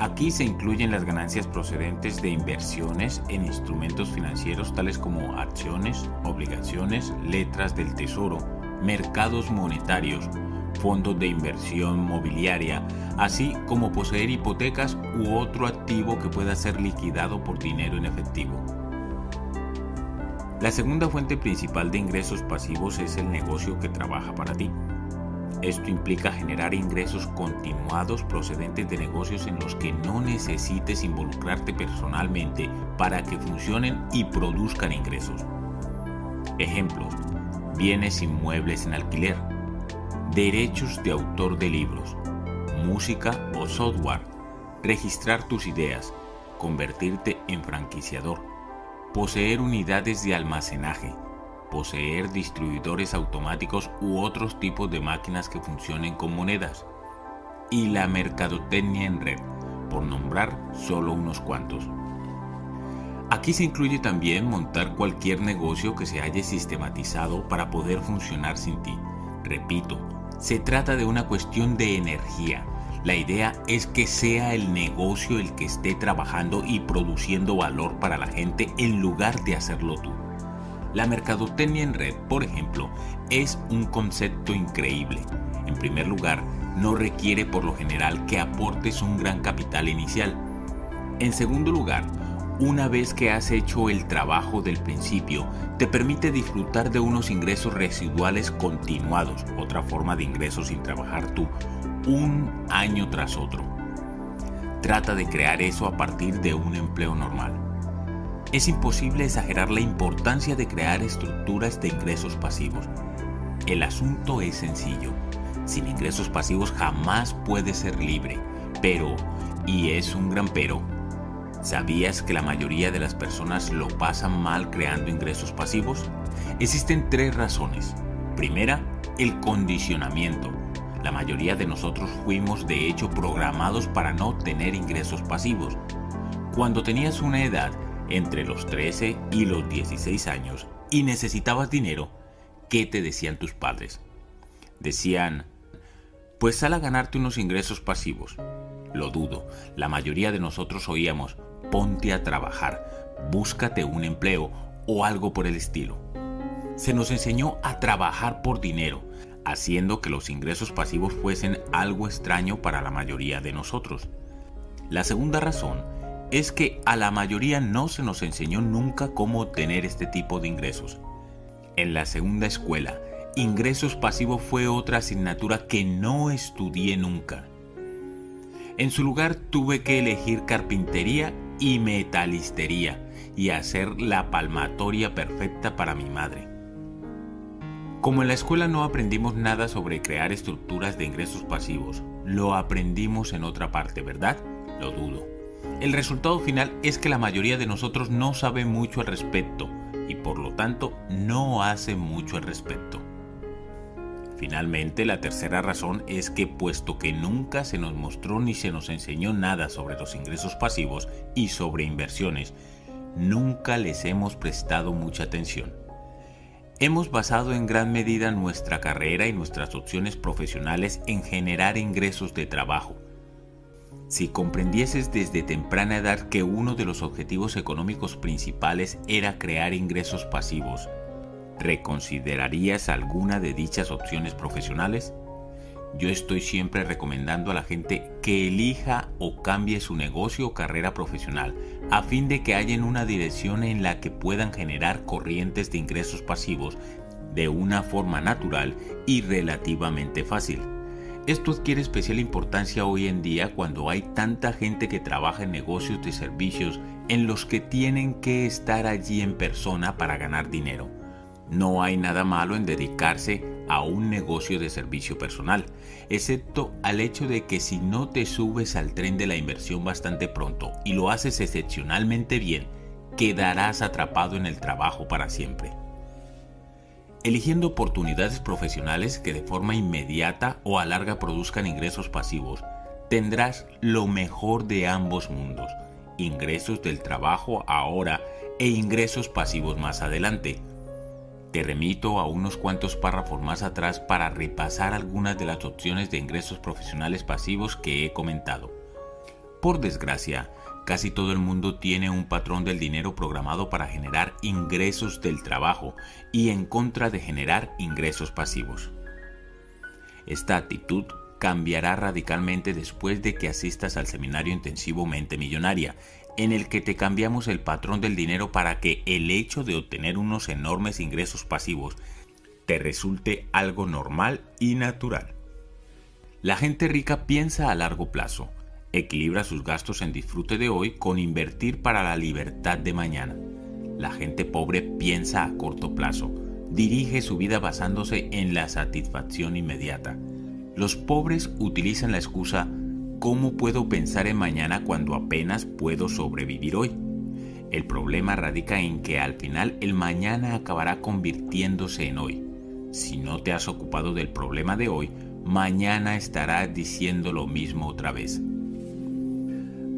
Aquí se incluyen las ganancias procedentes de inversiones en instrumentos financieros tales como acciones, obligaciones, letras del tesoro, mercados monetarios, fondos de inversión mobiliaria, así como poseer hipotecas u otro activo que pueda ser liquidado por dinero en efectivo. La segunda fuente principal de ingresos pasivos es el negocio que trabaja para ti. Esto implica generar ingresos continuados procedentes de negocios en los que no necesites involucrarte personalmente para que funcionen y produzcan ingresos. Ejemplos, bienes inmuebles en alquiler, derechos de autor de libros, música o software, registrar tus ideas, convertirte en franquiciador, poseer unidades de almacenaje, poseer distribuidores automáticos u otros tipos de máquinas que funcionen con monedas, y la mercadotecnia en red, por nombrar solo unos cuantos. Aquí se incluye también montar cualquier negocio que se haya sistematizado para poder funcionar sin ti. Repito, se trata de una cuestión de energía. La idea es que sea el negocio el que esté trabajando y produciendo valor para la gente en lugar de hacerlo tú. La mercadotecnia en red, por ejemplo, es un concepto increíble. En primer lugar, no requiere por lo general que aportes un gran capital inicial. En segundo lugar, una vez que has hecho el trabajo del principio, te permite disfrutar de unos ingresos residuales continuados, otra forma de ingresos sin trabajar tú, un año tras otro. Trata de crear eso a partir de un empleo normal. Es imposible exagerar la importancia de crear estructuras de ingresos pasivos. El asunto es sencillo. Sin ingresos pasivos jamás puedes ser libre. Pero, y es un gran pero, ¿sabías que la mayoría de las personas lo pasan mal creando ingresos pasivos? Existen tres razones. Primera, el condicionamiento. La mayoría de nosotros fuimos de hecho programados para no tener ingresos pasivos. Cuando tenías una edad entre los 13 y los 16 años y necesitabas dinero, ¿qué te decían tus padres? Decían, pues sal a ganarte unos ingresos pasivos. Lo dudo, la mayoría de nosotros oíamos, ponte a trabajar, búscate un empleo o algo por el estilo. Se nos enseñó a trabajar por dinero, haciendo que los ingresos pasivos fuesen algo extraño para la mayoría de nosotros. La segunda razón es que a la mayoría no se nos enseñó nunca cómo obtener este tipo de ingresos. En la segunda escuela, ingresos pasivos fue otra asignatura que no estudié nunca. En su lugar tuve que elegir carpintería y metalistería y hacer la palmatoria perfecta para mi madre. Como en la escuela no aprendimos nada sobre crear estructuras de ingresos pasivos, lo aprendimos en otra parte, ¿verdad? Lo dudo. El resultado final es que la mayoría de nosotros no sabe mucho al respecto y por lo tanto no hace mucho al respecto. Finalmente, la tercera razón es que puesto que nunca se nos mostró ni se nos enseñó nada sobre los ingresos pasivos y sobre inversiones, nunca les hemos prestado mucha atención. Hemos basado en gran medida nuestra carrera y nuestras opciones profesionales en generar ingresos de trabajo, si comprendieses desde temprana edad que uno de los objetivos económicos principales era crear ingresos pasivos, ¿reconsiderarías alguna de dichas opciones profesionales? Yo estoy siempre recomendando a la gente que elija o cambie su negocio o carrera profesional a fin de que haya una dirección en la que puedan generar corrientes de ingresos pasivos de una forma natural y relativamente fácil. Esto adquiere especial importancia hoy en día cuando hay tanta gente que trabaja en negocios de servicios en los que tienen que estar allí en persona para ganar dinero. No hay nada malo en dedicarse a un negocio de servicio personal, excepto al hecho de que si no te subes al tren de la inversión bastante pronto y lo haces excepcionalmente bien, quedarás atrapado en el trabajo para siempre eligiendo oportunidades profesionales que de forma inmediata o a larga produzcan ingresos pasivos. Tendrás lo mejor de ambos mundos, ingresos del trabajo ahora e ingresos pasivos más adelante. Te remito a unos cuantos párrafos más atrás para repasar algunas de las opciones de ingresos profesionales pasivos que he comentado. Por desgracia, Casi todo el mundo tiene un patrón del dinero programado para generar ingresos del trabajo y en contra de generar ingresos pasivos. Esta actitud cambiará radicalmente después de que asistas al seminario intensivo Mente Millonaria, en el que te cambiamos el patrón del dinero para que el hecho de obtener unos enormes ingresos pasivos te resulte algo normal y natural. La gente rica piensa a largo plazo, Equilibra sus gastos en disfrute de hoy con invertir para la libertad de mañana. La gente pobre piensa a corto plazo, dirige su vida basándose en la satisfacción inmediata. Los pobres utilizan la excusa ¿cómo puedo pensar en mañana cuando apenas puedo sobrevivir hoy? El problema radica en que al final el mañana acabará convirtiéndose en hoy. Si no te has ocupado del problema de hoy, mañana estarás diciendo lo mismo otra vez.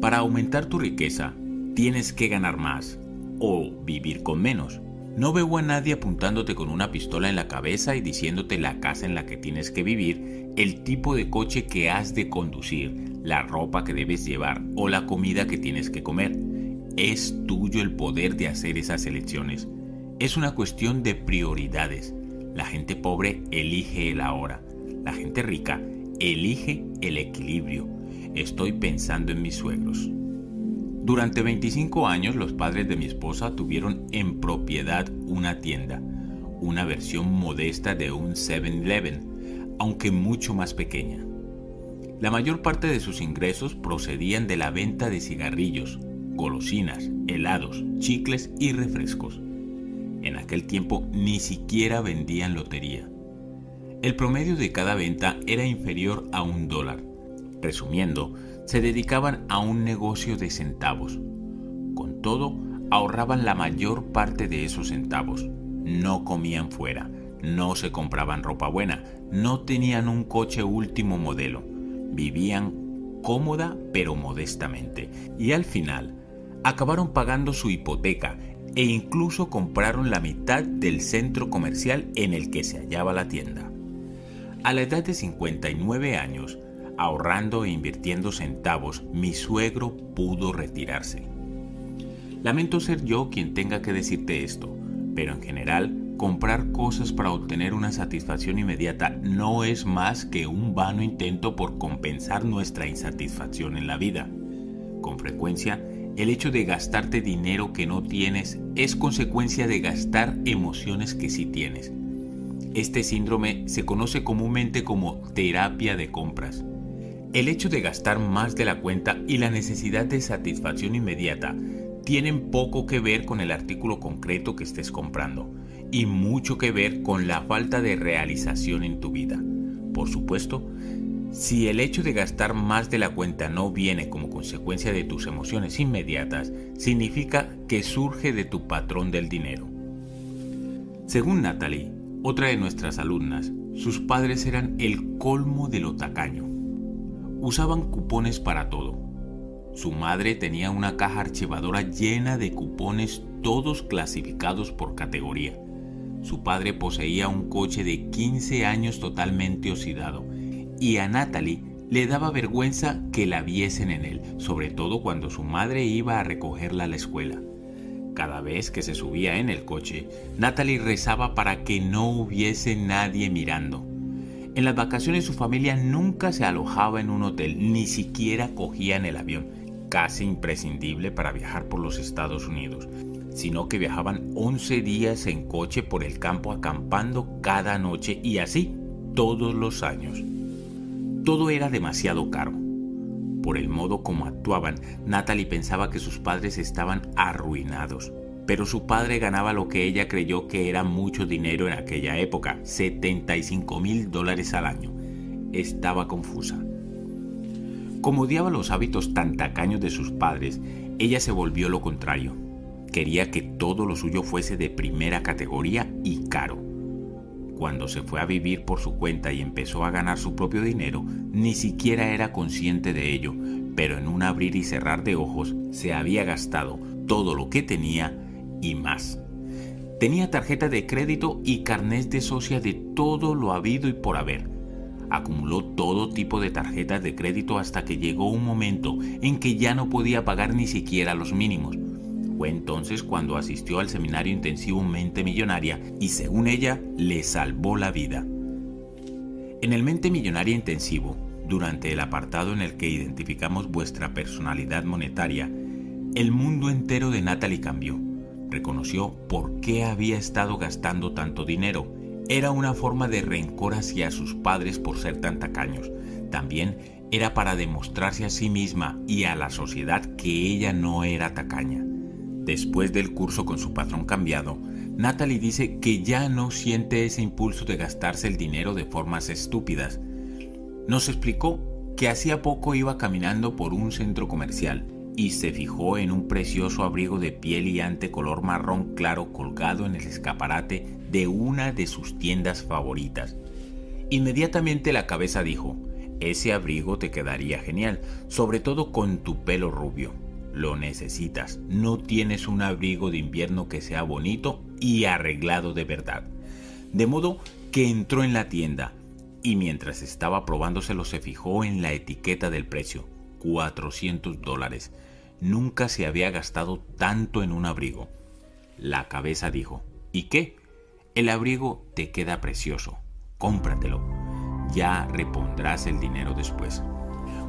Para aumentar tu riqueza, tienes que ganar más o vivir con menos. No veo a nadie apuntándote con una pistola en la cabeza y diciéndote la casa en la que tienes que vivir, el tipo de coche que has de conducir, la ropa que debes llevar o la comida que tienes que comer. Es tuyo el poder de hacer esas elecciones. Es una cuestión de prioridades. La gente pobre elige el ahora. La gente rica elige el equilibrio. Estoy pensando en mis suegros. Durante 25 años los padres de mi esposa tuvieron en propiedad una tienda, una versión modesta de un 7-Eleven, aunque mucho más pequeña. La mayor parte de sus ingresos procedían de la venta de cigarrillos, golosinas, helados, chicles y refrescos. En aquel tiempo ni siquiera vendían lotería. El promedio de cada venta era inferior a un dólar. Resumiendo, se dedicaban a un negocio de centavos. Con todo, ahorraban la mayor parte de esos centavos. No comían fuera, no se compraban ropa buena, no tenían un coche último modelo. Vivían cómoda pero modestamente. Y al final, acabaron pagando su hipoteca e incluso compraron la mitad del centro comercial en el que se hallaba la tienda. A la edad de 59 años, ahorrando e invirtiendo centavos, mi suegro pudo retirarse. Lamento ser yo quien tenga que decirte esto, pero en general, comprar cosas para obtener una satisfacción inmediata no es más que un vano intento por compensar nuestra insatisfacción en la vida. Con frecuencia, el hecho de gastarte dinero que no tienes es consecuencia de gastar emociones que sí tienes. Este síndrome se conoce comúnmente como terapia de compras. El hecho de gastar más de la cuenta y la necesidad de satisfacción inmediata tienen poco que ver con el artículo concreto que estés comprando y mucho que ver con la falta de realización en tu vida. Por supuesto, si el hecho de gastar más de la cuenta no viene como consecuencia de tus emociones inmediatas, significa que surge de tu patrón del dinero. Según Natalie, otra de nuestras alumnas, sus padres eran el colmo de lo tacaño usaban cupones para todo. Su madre tenía una caja archivadora llena de cupones todos clasificados por categoría. Su padre poseía un coche de 15 años totalmente oxidado y a Natalie le daba vergüenza que la viesen en él, sobre todo cuando su madre iba a recogerla a la escuela. Cada vez que se subía en el coche, Natalie rezaba para que no hubiese nadie mirando. En las vacaciones su familia nunca se alojaba en un hotel, ni siquiera cogían el avión, casi imprescindible para viajar por los Estados Unidos, sino que viajaban 11 días en coche por el campo acampando cada noche y así todos los años. Todo era demasiado caro. Por el modo como actuaban, Natalie pensaba que sus padres estaban arruinados pero su padre ganaba lo que ella creyó que era mucho dinero en aquella época, 75 mil dólares al año. Estaba confusa. Como odiaba los hábitos tan tacaños de sus padres, ella se volvió lo contrario. Quería que todo lo suyo fuese de primera categoría y caro. Cuando se fue a vivir por su cuenta y empezó a ganar su propio dinero, ni siquiera era consciente de ello, pero en un abrir y cerrar de ojos se había gastado todo lo que tenía y más. Tenía tarjeta de crédito y carnet de socia de todo lo habido y por haber. Acumuló todo tipo de tarjetas de crédito hasta que llegó un momento en que ya no podía pagar ni siquiera los mínimos. Fue entonces cuando asistió al seminario intensivo Mente Millonaria y según ella le salvó la vida. En el Mente Millonaria Intensivo, durante el apartado en el que identificamos vuestra personalidad monetaria, el mundo entero de Natalie cambió reconoció por qué había estado gastando tanto dinero. Era una forma de rencor hacia sus padres por ser tan tacaños. También era para demostrarse a sí misma y a la sociedad que ella no era tacaña. Después del curso con su patrón cambiado, Natalie dice que ya no siente ese impulso de gastarse el dinero de formas estúpidas. Nos explicó que hacía poco iba caminando por un centro comercial y se fijó en un precioso abrigo de piel y ante color marrón claro colgado en el escaparate de una de sus tiendas favoritas. Inmediatamente la cabeza dijo, ese abrigo te quedaría genial, sobre todo con tu pelo rubio. Lo necesitas, no tienes un abrigo de invierno que sea bonito y arreglado de verdad. De modo que entró en la tienda y mientras estaba probándoselo se fijó en la etiqueta del precio, 400 dólares. Nunca se había gastado tanto en un abrigo. La cabeza dijo, ¿y qué? El abrigo te queda precioso, cómpratelo. Ya repondrás el dinero después.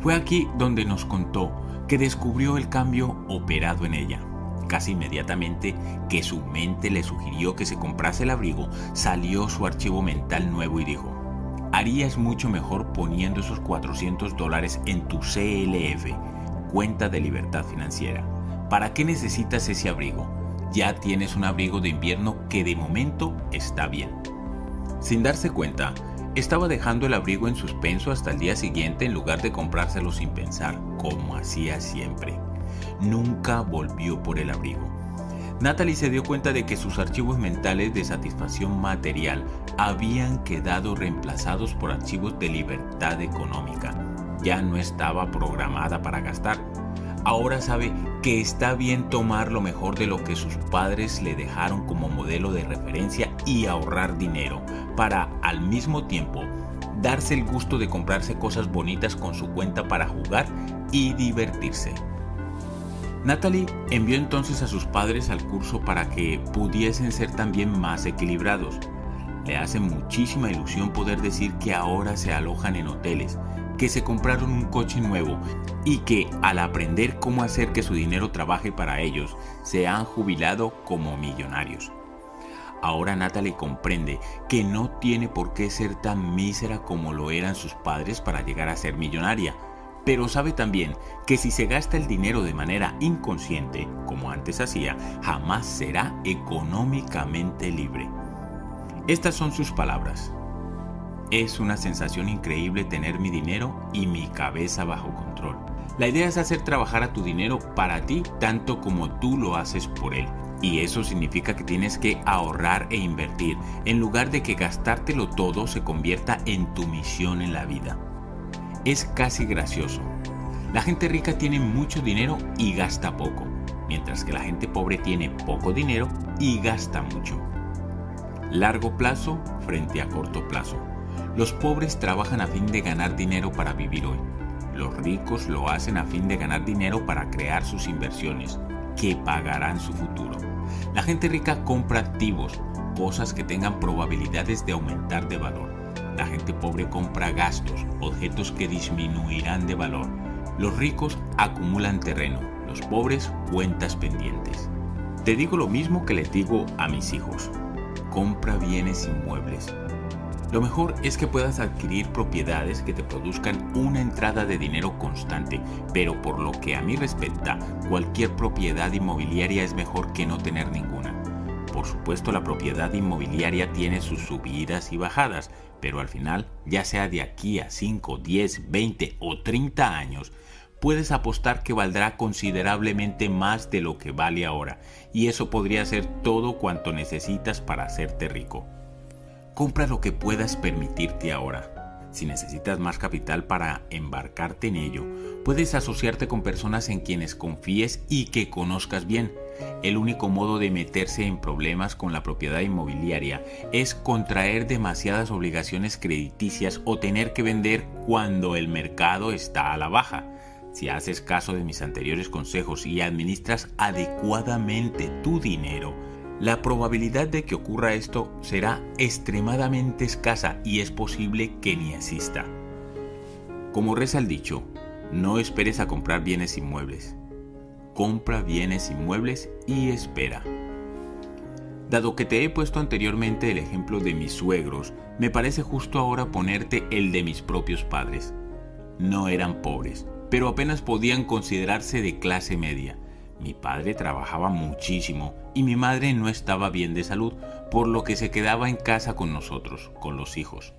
Fue aquí donde nos contó que descubrió el cambio operado en ella. Casi inmediatamente que su mente le sugirió que se comprase el abrigo, salió su archivo mental nuevo y dijo, harías mucho mejor poniendo esos 400 dólares en tu CLF, cuenta de libertad financiera. ¿Para qué necesitas ese abrigo? Ya tienes un abrigo de invierno que de momento está bien. Sin darse cuenta, estaba dejando el abrigo en suspenso hasta el día siguiente en lugar de comprárselo sin pensar, como hacía siempre. Nunca volvió por el abrigo. Natalie se dio cuenta de que sus archivos mentales de satisfacción material habían quedado reemplazados por archivos de libertad económica. Ya no estaba programada para gastar. Ahora sabe que está bien tomar lo mejor de lo que sus padres le dejaron como modelo de referencia y ahorrar dinero para al mismo tiempo darse el gusto de comprarse cosas bonitas con su cuenta para jugar y divertirse. Natalie envió entonces a sus padres al curso para que pudiesen ser también más equilibrados. Le hace muchísima ilusión poder decir que ahora se alojan en hoteles, que se compraron un coche nuevo y que al aprender cómo hacer que su dinero trabaje para ellos, se han jubilado como millonarios. Ahora Natalie comprende que no tiene por qué ser tan mísera como lo eran sus padres para llegar a ser millonaria pero sabe también que si se gasta el dinero de manera inconsciente, como antes hacía, jamás será económicamente libre. Estas son sus palabras. Es una sensación increíble tener mi dinero y mi cabeza bajo control. La idea es hacer trabajar a tu dinero para ti tanto como tú lo haces por él. Y eso significa que tienes que ahorrar e invertir, en lugar de que gastártelo todo se convierta en tu misión en la vida es casi gracioso. La gente rica tiene mucho dinero y gasta poco, mientras que la gente pobre tiene poco dinero y gasta mucho. Largo plazo frente a corto plazo. Los pobres trabajan a fin de ganar dinero para vivir hoy. Los ricos lo hacen a fin de ganar dinero para crear sus inversiones, que pagarán su futuro. La gente rica compra activos, cosas que tengan probabilidades de aumentar de valor la gente pobre compra gastos, objetos que disminuirán de valor. Los ricos acumulan terreno, los pobres cuentas pendientes. Te digo lo mismo que les digo a mis hijos. Compra bienes inmuebles. Lo mejor es que puedas adquirir propiedades que te produzcan una entrada de dinero constante, pero por lo que a mí respecta, cualquier propiedad inmobiliaria es mejor que no tener ninguna. Por supuesto, la propiedad inmobiliaria tiene sus subidas y bajadas, pero al final, ya sea de aquí a 5, 10, 20 o 30 años, puedes apostar que valdrá considerablemente más de lo que vale ahora, y eso podría ser todo cuanto necesitas para hacerte rico. Compra lo que puedas permitirte ahora. Si necesitas más capital para embarcarte en ello, puedes asociarte con personas en quienes confíes y que conozcas bien. El único modo de meterse en problemas con la propiedad inmobiliaria es contraer demasiadas obligaciones crediticias o tener que vender cuando el mercado está a la baja. Si haces caso de mis anteriores consejos y administras adecuadamente tu dinero, la probabilidad de que ocurra esto será extremadamente escasa y es posible que ni exista. Como reza el dicho, no esperes a comprar bienes inmuebles. Compra bienes inmuebles y espera. Dado que te he puesto anteriormente el ejemplo de mis suegros, me parece justo ahora ponerte el de mis propios padres. No eran pobres, pero apenas podían considerarse de clase media mi padre trabajaba muchísimo y mi madre no estaba bien de salud, por lo que se quedaba en casa con nosotros, con los hijos.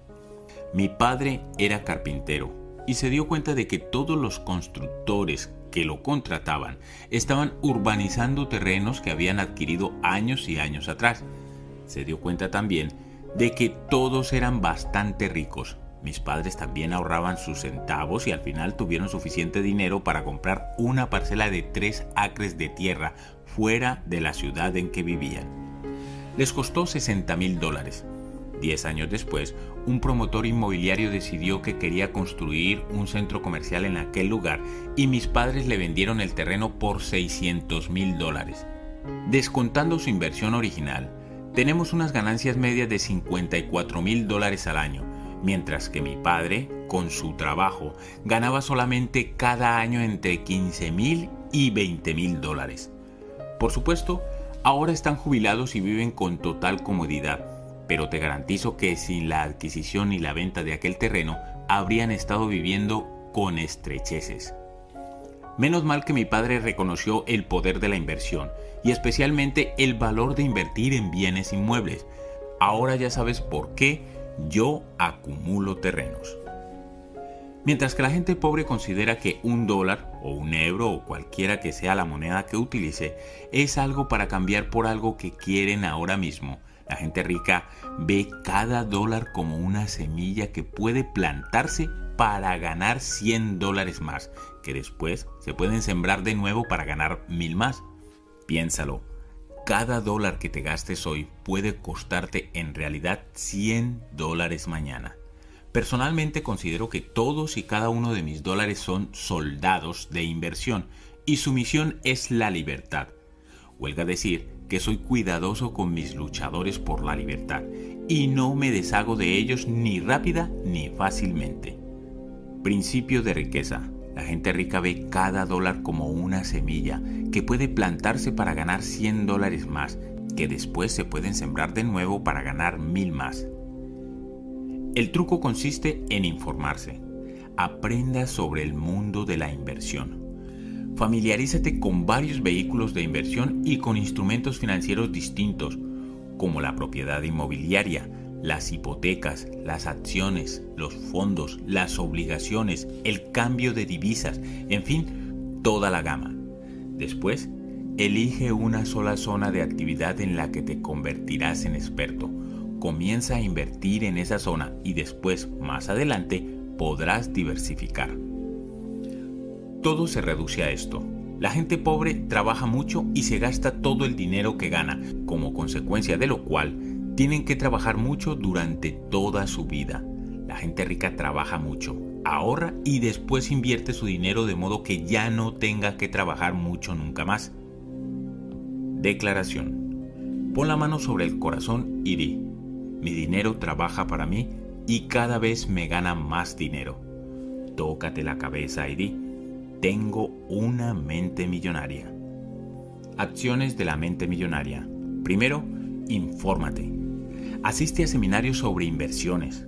Mi padre era carpintero y se dio cuenta de que todos los constructores que lo contrataban estaban urbanizando terrenos que habían adquirido años y años atrás. Se dio cuenta también de que todos eran bastante ricos. Mis padres también ahorraban sus centavos y al final tuvieron suficiente dinero para comprar una parcela de tres acres de tierra fuera de la ciudad en que vivían. Les costó 60 mil dólares. Diez años después, un promotor inmobiliario decidió que quería construir un centro comercial en aquel lugar y mis padres le vendieron el terreno por 600 mil dólares. Descontando su inversión original, tenemos unas ganancias medias de 54 mil dólares al año, mientras que mi padre, con su trabajo, ganaba solamente cada año entre 15 mil y 20 mil dólares. Por supuesto, ahora están jubilados y viven con total comodidad, pero te garantizo que sin la adquisición y la venta de aquel terreno habrían estado viviendo con estrecheces. Menos mal que mi padre reconoció el poder de la inversión y especialmente el valor de invertir en bienes inmuebles. Ahora ya sabes por qué yo acumulo terrenos. Mientras que la gente pobre considera que un dólar o un euro o cualquiera que sea la moneda que utilice es algo para cambiar por algo que quieren ahora mismo, la gente rica ve cada dólar como una semilla que puede plantarse para ganar 100 dólares más, que después se pueden sembrar de nuevo para ganar mil más. Piénsalo, cada dólar que te gastes hoy puede costarte en realidad 100 dólares mañana. Personalmente considero que todos y cada uno de mis dólares son soldados de inversión y su misión es la libertad. Huelga decir que soy cuidadoso con mis luchadores por la libertad y no me deshago de ellos ni rápida ni fácilmente. Principio de riqueza. La gente rica ve cada dólar como una semilla que puede plantarse para ganar 100 dólares más, que después se pueden sembrar de nuevo para ganar mil más. El truco consiste en informarse. Aprenda sobre el mundo de la inversión. Familiarízate con varios vehículos de inversión y con instrumentos financieros distintos, como la propiedad inmobiliaria, las hipotecas, las acciones, los fondos, las obligaciones, el cambio de divisas, en fin, toda la gama. Después, elige una sola zona de actividad en la que te convertirás en experto comienza a invertir en esa zona y después, más adelante, podrás diversificar. Todo se reduce a esto. La gente pobre trabaja mucho y se gasta todo el dinero que gana, como consecuencia de lo cual tienen que trabajar mucho durante toda su vida. La gente rica trabaja mucho, ahorra y después invierte su dinero de modo que ya no tenga que trabajar mucho nunca más. Declaración. Pon la mano sobre el corazón y di, mi dinero trabaja para mí y cada vez me gana más dinero. Tócate la cabeza y di, tengo una mente millonaria. Acciones de la mente millonaria. Primero, infórmate. Asiste a seminarios sobre inversiones.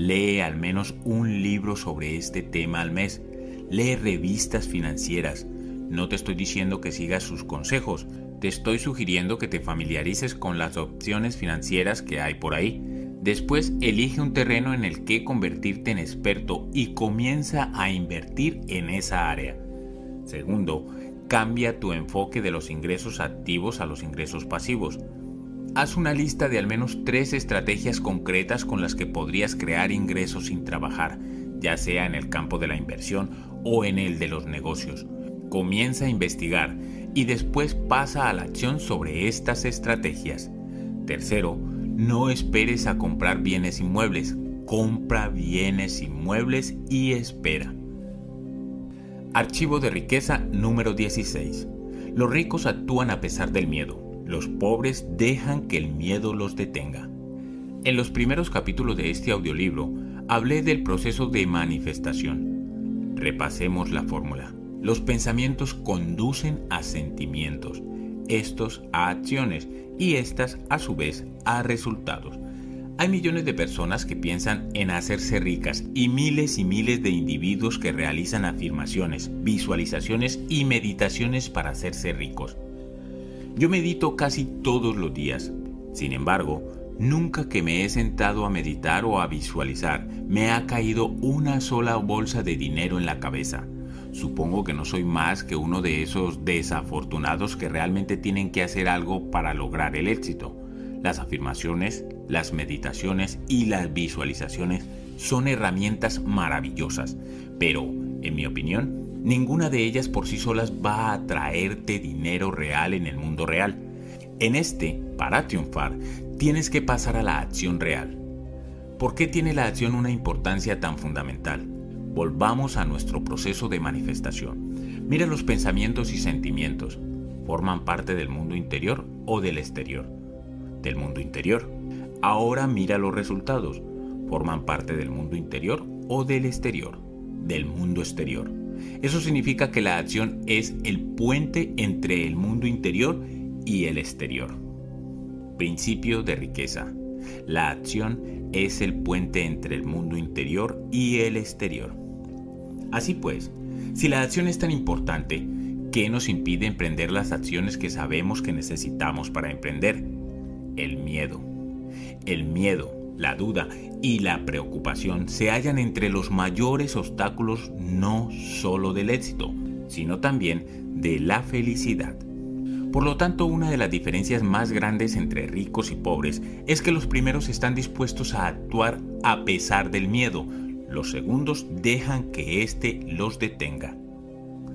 Lee al menos un libro sobre este tema al mes. Lee revistas financieras. No te estoy diciendo que sigas sus consejos, te estoy sugiriendo que te familiarices con las opciones financieras que hay por ahí. Después elige un terreno en el que convertirte en experto y comienza a invertir en esa área. Segundo, cambia tu enfoque de los ingresos activos a los ingresos pasivos. Haz una lista de al menos tres estrategias concretas con las que podrías crear ingresos sin trabajar, ya sea en el campo de la inversión o en el de los negocios. Comienza a investigar y después pasa a la acción sobre estas estrategias. Tercero, no esperes a comprar bienes inmuebles, compra bienes inmuebles y espera. Archivo de riqueza número 16. Los ricos actúan a pesar del miedo, los pobres dejan que el miedo los detenga. En los primeros capítulos de este audiolibro hablé del proceso de manifestación. Repasemos la fórmula. Los pensamientos conducen a sentimientos, estos a acciones y estas a su vez a resultados. Hay millones de personas que piensan en hacerse ricas y miles y miles de individuos que realizan afirmaciones, visualizaciones y meditaciones para hacerse ricos. Yo medito casi todos los días. Sin embargo, nunca que me he sentado a meditar o a visualizar me ha caído una sola bolsa de dinero en la cabeza Supongo que no soy más que uno de esos desafortunados que realmente tienen que hacer algo para lograr el éxito. Las afirmaciones, las meditaciones y las visualizaciones son herramientas maravillosas, pero, en mi opinión, ninguna de ellas por sí solas va a traerte dinero real en el mundo real. En este, para triunfar, tienes que pasar a la acción real. ¿Por qué tiene la acción una importancia tan fundamental? Volvamos a nuestro proceso de manifestación. Mira los pensamientos y sentimientos. ¿Forman parte del mundo interior o del exterior? del mundo interior. Ahora mira los resultados. ¿Forman parte del mundo interior o del exterior? Del mundo exterior. Eso significa que la acción es el puente entre el mundo interior y el exterior. Principio de riqueza. La acción es el puente entre el mundo interior y el exterior. Así pues, si la acción es tan importante, ¿qué nos impide emprender las acciones que sabemos que necesitamos para emprender? el miedo. El miedo, la duda y la preocupación se hallan entre los mayores obstáculos no solo del éxito, sino también de la felicidad. Por lo tanto, una de las diferencias más grandes entre ricos y pobres es que los primeros están dispuestos a actuar a pesar del miedo, los segundos dejan que éste los detenga.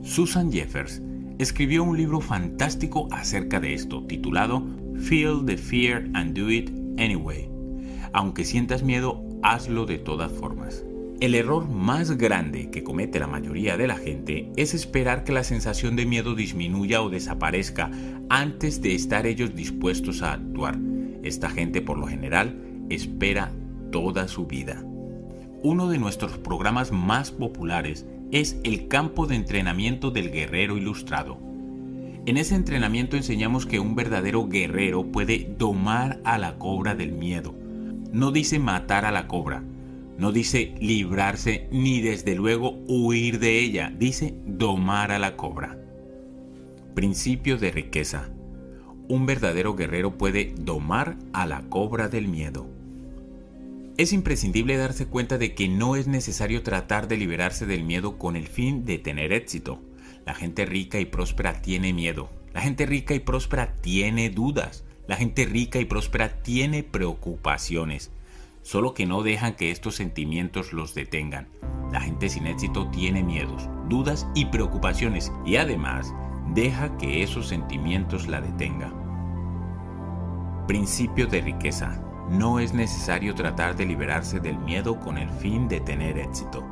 Susan Jeffers escribió un libro fantástico acerca de esto, titulado Feel the fear and do it anyway. Aunque sientas miedo, hazlo de todas formas. El error más grande que comete la mayoría de la gente es esperar que la sensación de miedo disminuya o desaparezca antes de estar ellos dispuestos a actuar. Esta gente por lo general espera toda su vida. Uno de nuestros programas más populares es el campo de entrenamiento del guerrero ilustrado. En ese entrenamiento enseñamos que un verdadero guerrero puede domar a la cobra del miedo. No dice matar a la cobra, no dice librarse ni desde luego huir de ella, dice domar a la cobra. Principio de riqueza. Un verdadero guerrero puede domar a la cobra del miedo. Es imprescindible darse cuenta de que no es necesario tratar de liberarse del miedo con el fin de tener éxito. La gente rica y próspera tiene miedo. La gente rica y próspera tiene dudas. La gente rica y próspera tiene preocupaciones. Solo que no dejan que estos sentimientos los detengan. La gente sin éxito tiene miedos, dudas y preocupaciones y además deja que esos sentimientos la detengan. Principio de riqueza. No es necesario tratar de liberarse del miedo con el fin de tener éxito.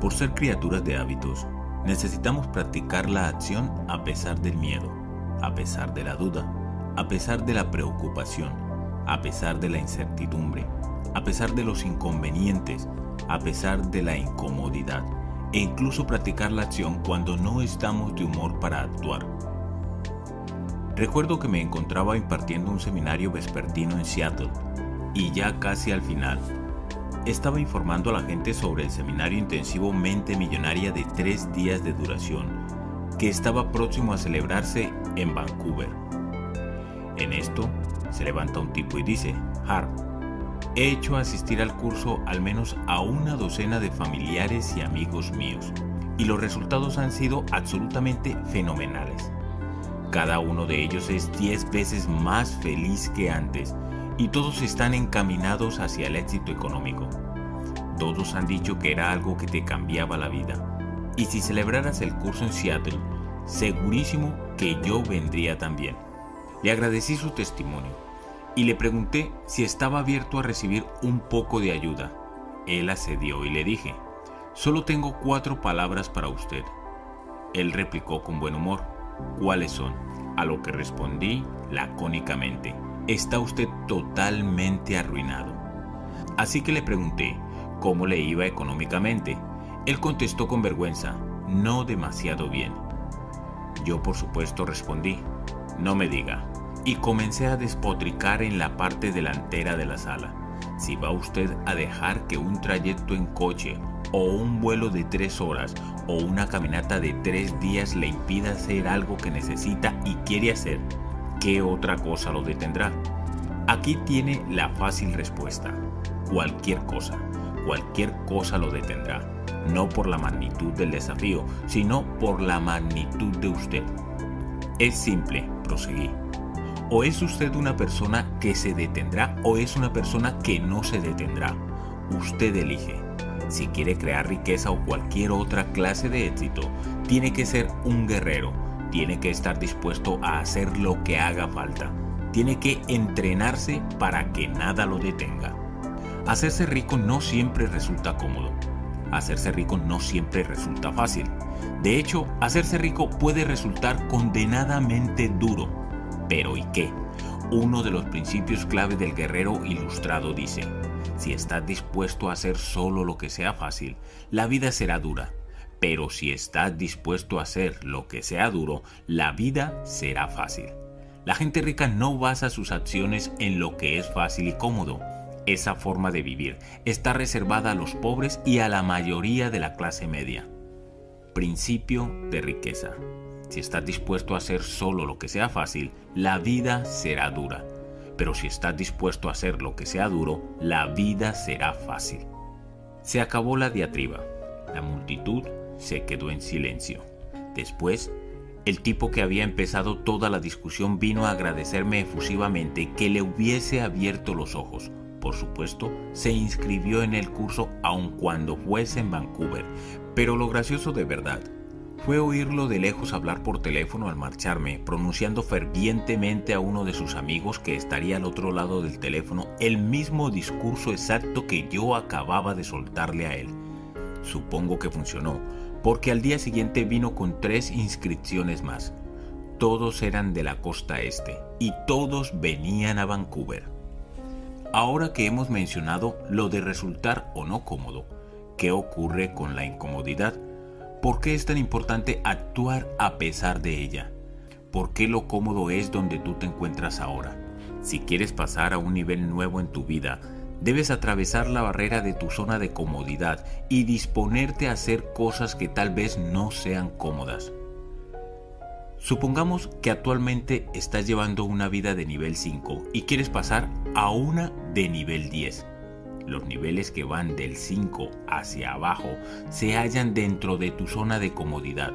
Por ser criaturas de hábitos, Necesitamos practicar la acción a pesar del miedo, a pesar de la duda, a pesar de la preocupación, a pesar de la incertidumbre, a pesar de los inconvenientes, a pesar de la incomodidad e incluso practicar la acción cuando no estamos de humor para actuar. Recuerdo que me encontraba impartiendo un seminario vespertino en Seattle y ya casi al final estaba informando a la gente sobre el seminario intensivo Mente Millonaria de tres días de duración, que estaba próximo a celebrarse en Vancouver. En esto, se levanta un tipo y dice, Har, he hecho asistir al curso al menos a una docena de familiares y amigos míos, y los resultados han sido absolutamente fenomenales. Cada uno de ellos es 10 veces más feliz que antes y todos están encaminados hacia el éxito económico. Todos han dicho que era algo que te cambiaba la vida. Y si celebraras el curso en Seattle, segurísimo que yo vendría también. Le agradecí su testimonio y le pregunté si estaba abierto a recibir un poco de ayuda. Él accedió y le dije, solo tengo cuatro palabras para usted. Él replicó con buen humor, ¿cuáles son? A lo que respondí lacónicamente, está usted totalmente arruinado. Así que le pregunté cómo le iba económicamente. Él contestó con vergüenza, no demasiado bien. Yo por supuesto respondí, no me diga, y comencé a despotricar en la parte delantera de la sala. Si va usted a dejar que un trayecto en coche o un vuelo de tres horas o una caminata de tres días le impida hacer algo que necesita y quiere hacer, ¿qué otra cosa lo detendrá? Aquí tiene la fácil respuesta. Cualquier cosa. Cualquier cosa lo detendrá. no por la magnitud del desafío, sino por la magnitud de usted. Es simple, proseguí. O es usted una persona que se detendrá o es una persona que no se detendrá. Usted elige. Si quiere crear riqueza o cualquier otra clase de éxito, tiene que ser un guerrero, tiene que estar dispuesto a hacer lo que haga falta, tiene que entrenarse para que nada lo detenga. Hacerse rico no siempre resulta cómodo. Hacerse rico no siempre resulta fácil. De hecho, hacerse rico puede resultar condenadamente duro. Pero ¿y qué? Uno de los principios clave del guerrero ilustrado dice, si estás dispuesto a hacer solo lo que sea fácil, la vida será dura. Pero si estás dispuesto a hacer lo que sea duro, la vida será fácil. La gente rica no basa sus acciones en lo que es fácil y cómodo, esa forma de vivir está reservada a los pobres y a la mayoría de la clase media. Principio de riqueza. Si estás dispuesto a hacer solo lo que sea fácil, la vida será dura. Pero si estás dispuesto a hacer lo que sea duro, la vida será fácil. Se acabó la diatriba. La multitud se quedó en silencio. Después, el tipo que había empezado toda la discusión vino a agradecerme efusivamente que le hubiese abierto los ojos por supuesto, se inscribió en el curso aun cuando fuese en Vancouver. Pero lo gracioso de verdad fue oírlo de lejos hablar por teléfono al marcharme, pronunciando fervientemente a uno de sus amigos que estaría al otro lado del teléfono el mismo discurso exacto que yo acababa de soltarle a él. Supongo que funcionó, porque al día siguiente vino con tres inscripciones más. Todos eran de la costa este y todos venían a Vancouver. Ahora que hemos mencionado lo de resultar o no cómodo, ¿qué ocurre con la incomodidad? ¿Por qué es tan importante actuar a pesar de ella? ¿Por qué lo cómodo es donde tú te encuentras ahora? Si quieres pasar a un nivel nuevo en tu vida, debes atravesar la barrera de tu zona de comodidad y disponerte a hacer cosas que tal vez no sean cómodas. Supongamos que actualmente estás llevando una vida de nivel 5 y quieres pasar a una de nivel 10. Los niveles que van del 5 hacia abajo se hallan dentro de tu zona de comodidad,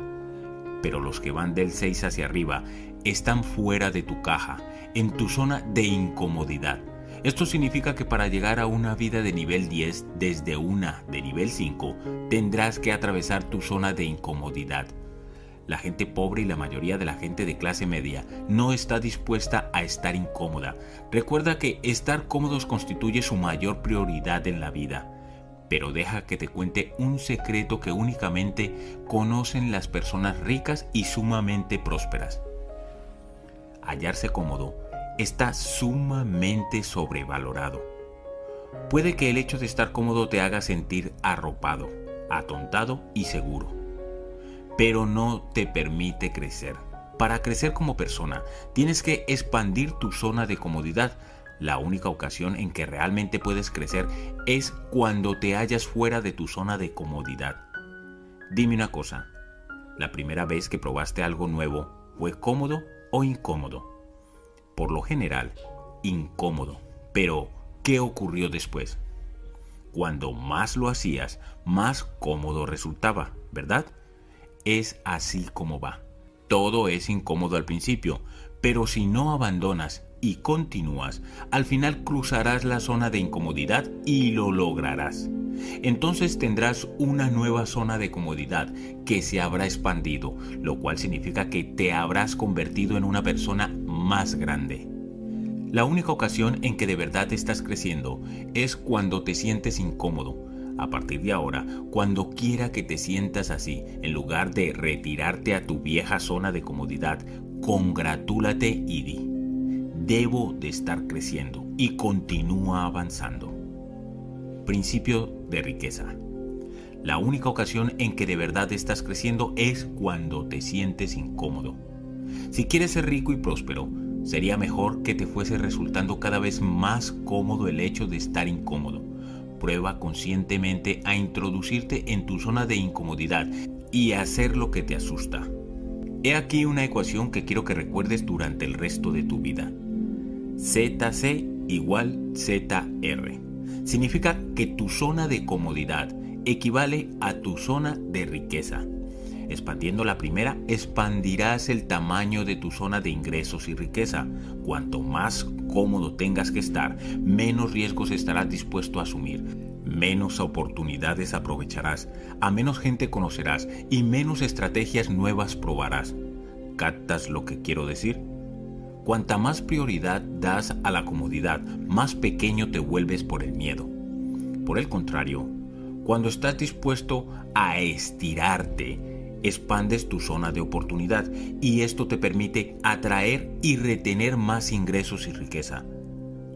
pero los que van del 6 hacia arriba están fuera de tu caja, en tu zona de incomodidad. Esto significa que para llegar a una vida de nivel 10 desde una de nivel 5 tendrás que atravesar tu zona de incomodidad la gente pobre y la mayoría de la gente de clase media no está dispuesta a estar incómoda. Recuerda que estar cómodos constituye su mayor prioridad en la vida. Pero deja que te cuente un secreto que únicamente conocen las personas ricas y sumamente prósperas. Hallarse cómodo está sumamente sobrevalorado. Puede que el hecho de estar cómodo te haga sentir arropado, atontado y seguro pero no te permite crecer. Para crecer como persona, tienes que expandir tu zona de comodidad. La única ocasión en que realmente puedes crecer es cuando te hallas fuera de tu zona de comodidad. Dime una cosa, ¿la primera vez que probaste algo nuevo fue cómodo o incómodo? Por lo general, incómodo. Pero, ¿qué ocurrió después? Cuando más lo hacías, más cómodo resultaba, ¿verdad? Es así como va. Todo es incómodo al principio, pero si no abandonas y continúas, al final cruzarás la zona de incomodidad y lo lograrás. Entonces tendrás una nueva zona de comodidad que se habrá expandido, lo cual significa que te habrás convertido en una persona más grande. La única ocasión en que de verdad estás creciendo es cuando te sientes incómodo, a partir de ahora, cuando quiera que te sientas así, en lugar de retirarte a tu vieja zona de comodidad, congratúlate y di, debo de estar creciendo y continúa avanzando. Principio de riqueza. La única ocasión en que de verdad estás creciendo es cuando te sientes incómodo. Si quieres ser rico y próspero, sería mejor que te fuese resultando cada vez más cómodo el hecho de estar incómodo Prueba conscientemente a introducirte en tu zona de incomodidad y a hacer lo que te asusta. He aquí una ecuación que quiero que recuerdes durante el resto de tu vida. ZC igual ZR. Significa que tu zona de comodidad equivale a tu zona de riqueza. Expandiendo la primera, expandirás el tamaño de tu zona de ingresos y riqueza. Cuanto más cómodo tengas que estar, menos riesgos estarás dispuesto a asumir, menos oportunidades aprovecharás, a menos gente conocerás y menos estrategias nuevas probarás. ¿Captas lo que quiero decir? Cuanta más prioridad das a la comodidad, más pequeño te vuelves por el miedo. Por el contrario, cuando estás dispuesto a estirarte, expandes tu zona de oportunidad y esto te permite atraer y retener más ingresos y riqueza.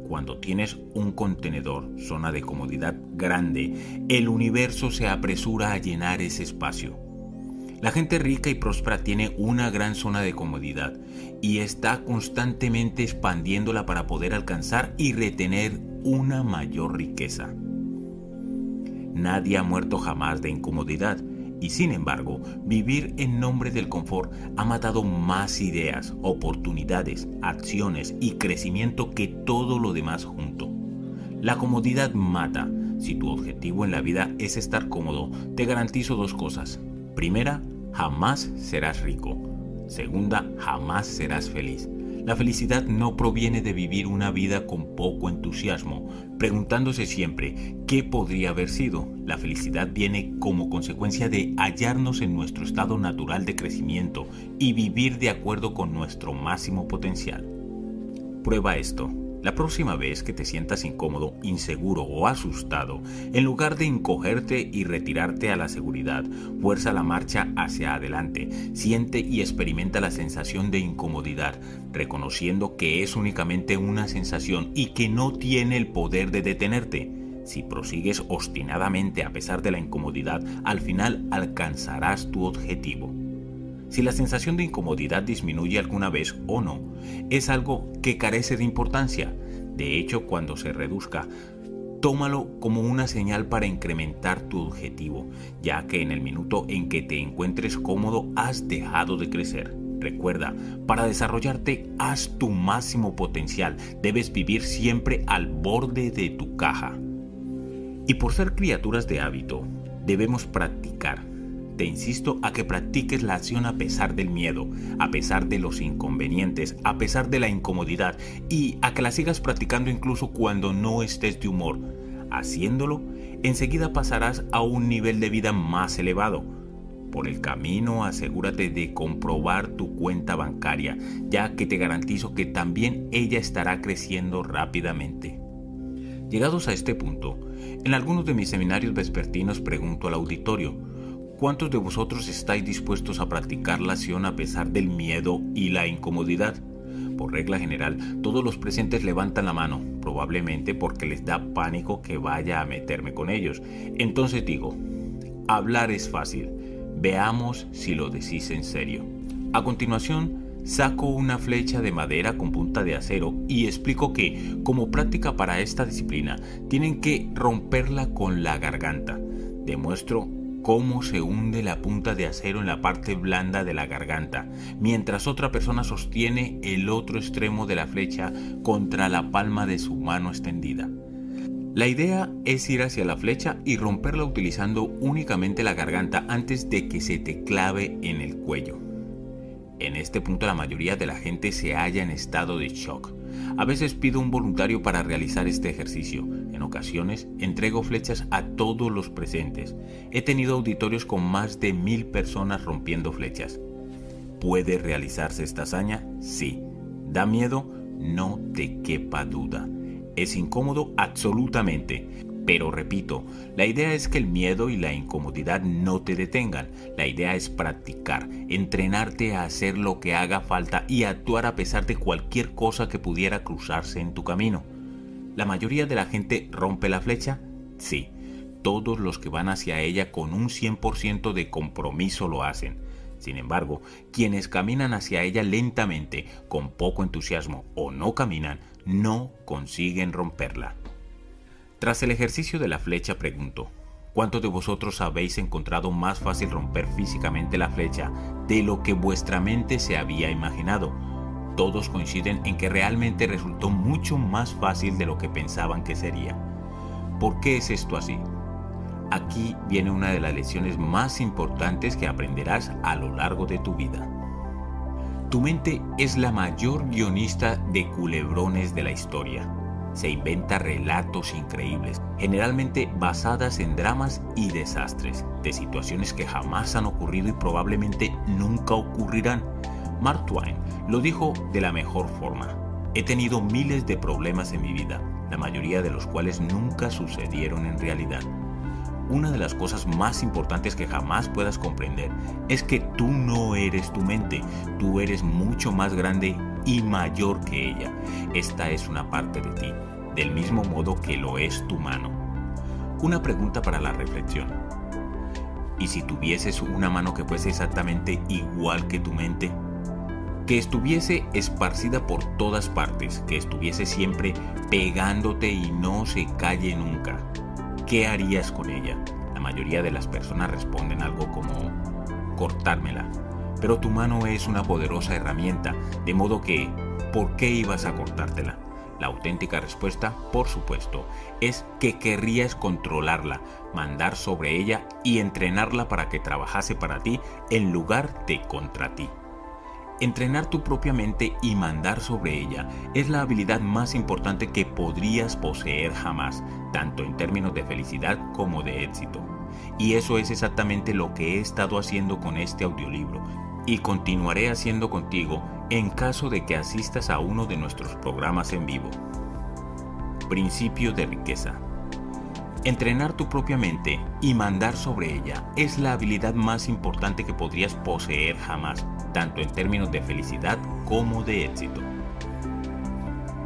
Cuando tienes un contenedor, zona de comodidad grande, el universo se apresura a llenar ese espacio. La gente rica y próspera tiene una gran zona de comodidad y está constantemente expandiéndola para poder alcanzar y retener una mayor riqueza. Nadie ha muerto jamás de incomodidad y sin embargo, vivir en nombre del confort ha matado más ideas, oportunidades, acciones y crecimiento que todo lo demás junto. La comodidad mata. Si tu objetivo en la vida es estar cómodo, te garantizo dos cosas. Primera, jamás serás rico. Segunda, jamás serás feliz. La felicidad no proviene de vivir una vida con poco entusiasmo, preguntándose siempre qué podría haber sido. La felicidad viene como consecuencia de hallarnos en nuestro estado natural de crecimiento y vivir de acuerdo con nuestro máximo potencial. Prueba esto. La próxima vez que te sientas incómodo, inseguro o asustado, en lugar de encogerte y retirarte a la seguridad, fuerza la marcha hacia adelante, siente y experimenta la sensación de incomodidad, reconociendo que es únicamente una sensación y que no tiene el poder de detenerte. Si prosigues obstinadamente a pesar de la incomodidad, al final alcanzarás tu objetivo. Si la sensación de incomodidad disminuye alguna vez o no, es algo que carece de importancia. De hecho, cuando se reduzca, tómalo como una señal para incrementar tu objetivo, ya que en el minuto en que te encuentres cómodo has dejado de crecer. Recuerda, para desarrollarte, haz tu máximo potencial. Debes vivir siempre al borde de tu caja. Y por ser criaturas de hábito, debemos practicar te insisto a que practiques la acción a pesar del miedo, a pesar de los inconvenientes, a pesar de la incomodidad y a que la sigas practicando incluso cuando no estés de humor. Haciéndolo, enseguida pasarás a un nivel de vida más elevado. Por el camino asegúrate de comprobar tu cuenta bancaria, ya que te garantizo que también ella estará creciendo rápidamente. Llegados a este punto, en algunos de mis seminarios vespertinos pregunto al auditorio, ¿Cuántos de vosotros estáis dispuestos a practicar la acción a pesar del miedo y la incomodidad? Por regla general, todos los presentes levantan la mano, probablemente porque les da pánico que vaya a meterme con ellos. Entonces digo, hablar es fácil, veamos si lo decís en serio. A continuación, saco una flecha de madera con punta de acero y explico que, como práctica para esta disciplina, tienen que romperla con la garganta. Demuestro cómo se hunde la punta de acero en la parte blanda de la garganta, mientras otra persona sostiene el otro extremo de la flecha contra la palma de su mano extendida. La idea es ir hacia la flecha y romperla utilizando únicamente la garganta antes de que se te clave en el cuello. En este punto la mayoría de la gente se halla en estado de shock. A veces pido un voluntario para realizar este ejercicio, en ocasiones entrego flechas a todos los presentes. He tenido auditorios con más de mil personas rompiendo flechas. ¿Puede realizarse esta hazaña? Sí. ¿Da miedo? No te quepa duda. ¿Es incómodo? Absolutamente. Pero repito, la idea es que el miedo y la incomodidad no te detengan. La idea es practicar, entrenarte a hacer lo que haga falta y actuar a pesar de cualquier cosa que pudiera cruzarse en tu camino. ¿La mayoría de la gente rompe la flecha? Sí, todos los que van hacia ella con un 100% de compromiso lo hacen. Sin embargo, quienes caminan hacia ella lentamente, con poco entusiasmo o no caminan, no consiguen romperla. Tras el ejercicio de la flecha pregunto, ¿cuántos de vosotros habéis encontrado más fácil romper físicamente la flecha de lo que vuestra mente se había imaginado? Todos coinciden en que realmente resultó mucho más fácil de lo que pensaban que sería. ¿Por qué es esto así? Aquí viene una de las lecciones más importantes que aprenderás a lo largo de tu vida. Tu mente es la mayor guionista de culebrones de la historia. Se inventa relatos increíbles, generalmente basadas en dramas y desastres, de situaciones que jamás han ocurrido y probablemente nunca ocurrirán. Mark Twain lo dijo de la mejor forma. He tenido miles de problemas en mi vida, la mayoría de los cuales nunca sucedieron en realidad una de las cosas más importantes que jamás puedas comprender es que tú no eres tu mente, tú eres mucho más grande y mayor que ella. Esta es una parte de ti, del mismo modo que lo es tu mano. Una pregunta para la reflexión. ¿Y si tuvieses una mano que fuese exactamente igual que tu mente? Que estuviese esparcida por todas partes, que estuviese siempre pegándote y no se calle nunca ¿qué harías con ella? La mayoría de las personas responden algo como cortármela. Pero tu mano es una poderosa herramienta, de modo que, ¿por qué ibas a cortártela? La auténtica respuesta, por supuesto, es que querrías controlarla, mandar sobre ella y entrenarla para que trabajase para ti en lugar de contra ti. Entrenar tu propia mente y mandar sobre ella es la habilidad más importante que podrías poseer jamás, tanto en términos de felicidad como de éxito. Y eso es exactamente lo que he estado haciendo con este audiolibro y continuaré haciendo contigo en caso de que asistas a uno de nuestros programas en vivo. Principio de riqueza. Entrenar tu propia mente y mandar sobre ella es la habilidad más importante que podrías poseer jamás, tanto en términos de felicidad como de éxito.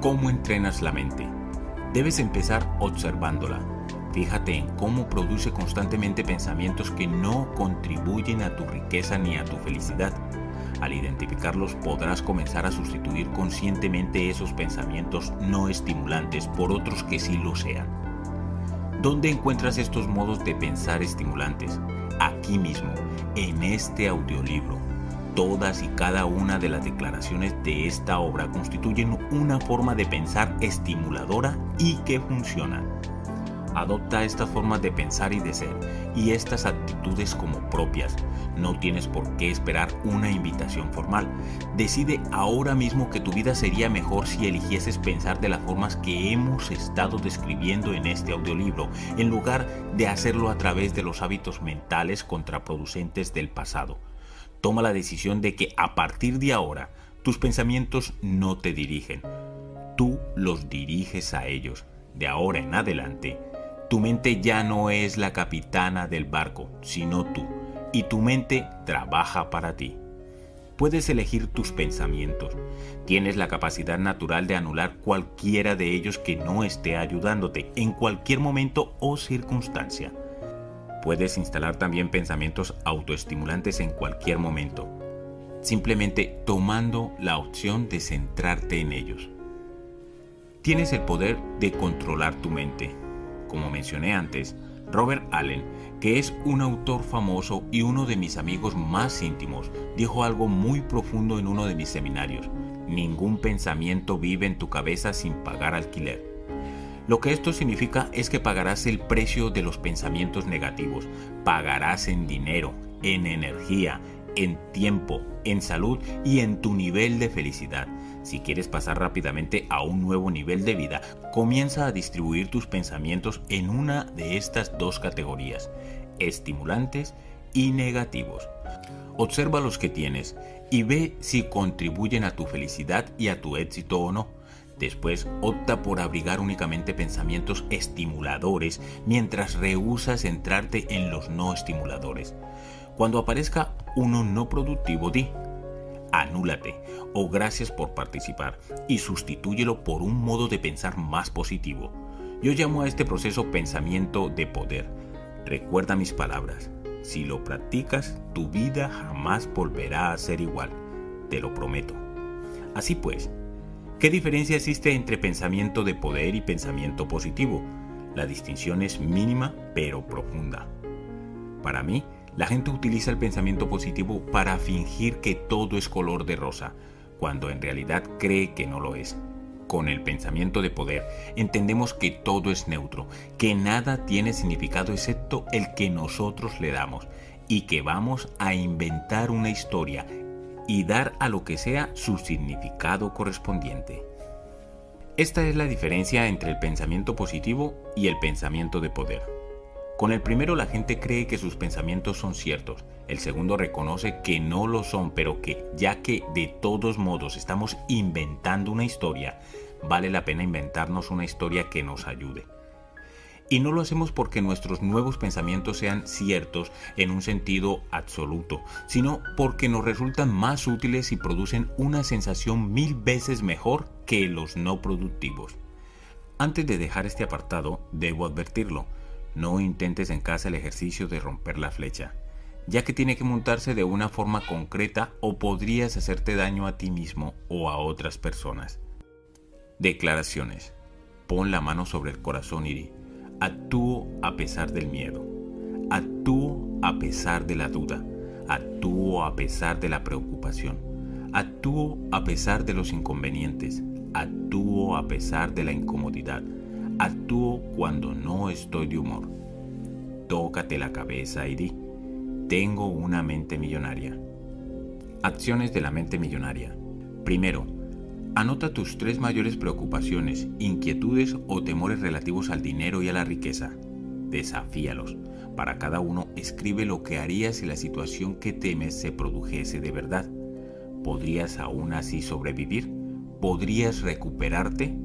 ¿Cómo entrenas la mente? Debes empezar observándola. Fíjate en cómo produce constantemente pensamientos que no contribuyen a tu riqueza ni a tu felicidad. Al identificarlos podrás comenzar a sustituir conscientemente esos pensamientos no estimulantes por otros que sí lo sean. ¿Dónde encuentras estos modos de pensar estimulantes? Aquí mismo, en este audiolibro. Todas y cada una de las declaraciones de esta obra constituyen una forma de pensar estimuladora y que funciona. Adopta estas formas de pensar y de ser y estas actitudes como propias. No tienes por qué esperar una invitación formal. Decide ahora mismo que tu vida sería mejor si eligieses pensar de las formas que hemos estado describiendo en este audiolibro, en lugar de hacerlo a través de los hábitos mentales contraproducentes del pasado. Toma la decisión de que a partir de ahora tus pensamientos no te dirigen. Tú los diriges a ellos. De ahora en adelante, tu mente ya no es la capitana del barco, sino tú, y tu mente trabaja para ti. Puedes elegir tus pensamientos. Tienes la capacidad natural de anular cualquiera de ellos que no esté ayudándote en cualquier momento o circunstancia. Puedes instalar también pensamientos autoestimulantes en cualquier momento, simplemente tomando la opción de centrarte en ellos. Tienes el poder de controlar tu mente como mencioné antes, Robert Allen, que es un autor famoso y uno de mis amigos más íntimos, dijo algo muy profundo en uno de mis seminarios. Ningún pensamiento vive en tu cabeza sin pagar alquiler. Lo que esto significa es que pagarás el precio de los pensamientos negativos, pagarás en dinero, en energía, en tiempo, en salud y en tu nivel de felicidad. Si quieres pasar rápidamente a un nuevo nivel de vida, comienza a distribuir tus pensamientos en una de estas dos categorías, estimulantes y negativos. Observa los que tienes y ve si contribuyen a tu felicidad y a tu éxito o no. Después opta por abrigar únicamente pensamientos estimuladores mientras rehúsas centrarte en los no estimuladores. Cuando aparezca uno no productivo, di, anúlate o gracias por participar y sustitúyelo por un modo de pensar más positivo. Yo llamo a este proceso pensamiento de poder. Recuerda mis palabras. Si lo practicas, tu vida jamás volverá a ser igual. Te lo prometo. Así pues, ¿qué diferencia existe entre pensamiento de poder y pensamiento positivo? La distinción es mínima pero profunda. Para mí, la gente utiliza el pensamiento positivo para fingir que todo es color de rosa, cuando en realidad cree que no lo es. con el pensamiento de poder, entendemos que todo es neutro, que nada tiene significado excepto el que nosotros le damos, y que vamos a inventar una historia y dar a lo que sea su significado correspondiente. Esta es la diferencia entre el pensamiento positivo y el pensamiento de poder. Con el primero la gente cree que sus pensamientos son ciertos, el segundo reconoce que no lo son, pero que ya que de todos modos estamos inventando una historia, vale la pena inventarnos una historia que nos ayude. Y no lo hacemos porque nuestros nuevos pensamientos sean ciertos en un sentido absoluto, sino porque nos resultan más útiles y producen una sensación mil veces mejor que los no productivos. Antes de dejar este apartado, debo advertirlo, no intentes en casa el ejercicio de romper la flecha, ya que tiene que montarse de una forma concreta o podrías hacerte daño a ti mismo o a otras personas. Declaraciones. Pon la mano sobre el corazón y Actúo a pesar del miedo. Actúo a pesar de la duda. Actúo a pesar de la preocupación. Actúo a pesar de los inconvenientes. Actúo a pesar de la incomodidad. Actúo cuando no estoy de humor. Tócate la cabeza y di, tengo una mente millonaria. Acciones de la mente millonaria. Primero, Anota tus tres mayores preocupaciones, inquietudes o temores relativos al dinero y a la riqueza. Desafíalos. Para cada uno, escribe lo que harías si la situación que temes se produjese de verdad. ¿Podrías aún así sobrevivir? ¿Podrías recuperarte?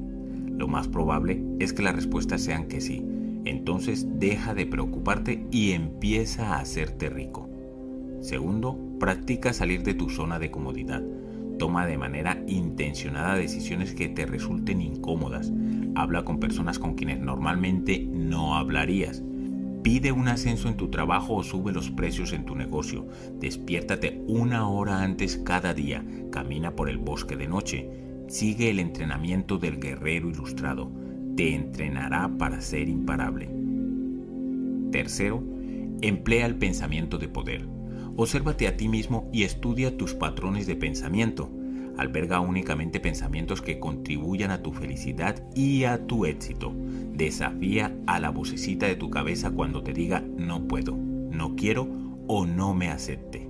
Lo más probable es que las respuestas sean que sí. Entonces deja de preocuparte y empieza a hacerte rico. Segundo, practica salir de tu zona de comodidad. Toma de manera intencionada decisiones que te resulten incómodas. Habla con personas con quienes normalmente no hablarías. Pide un ascenso en tu trabajo o sube los precios en tu negocio. Despiértate una hora antes cada día. Camina por el bosque de noche. Sigue el entrenamiento del guerrero ilustrado. Te entrenará para ser imparable. Tercero, emplea el pensamiento de poder. Obsérvate a ti mismo y estudia tus patrones de pensamiento. Alberga únicamente pensamientos que contribuyan a tu felicidad y a tu éxito. Desafía a la vocecita de tu cabeza cuando te diga no puedo, no quiero o no me acepte.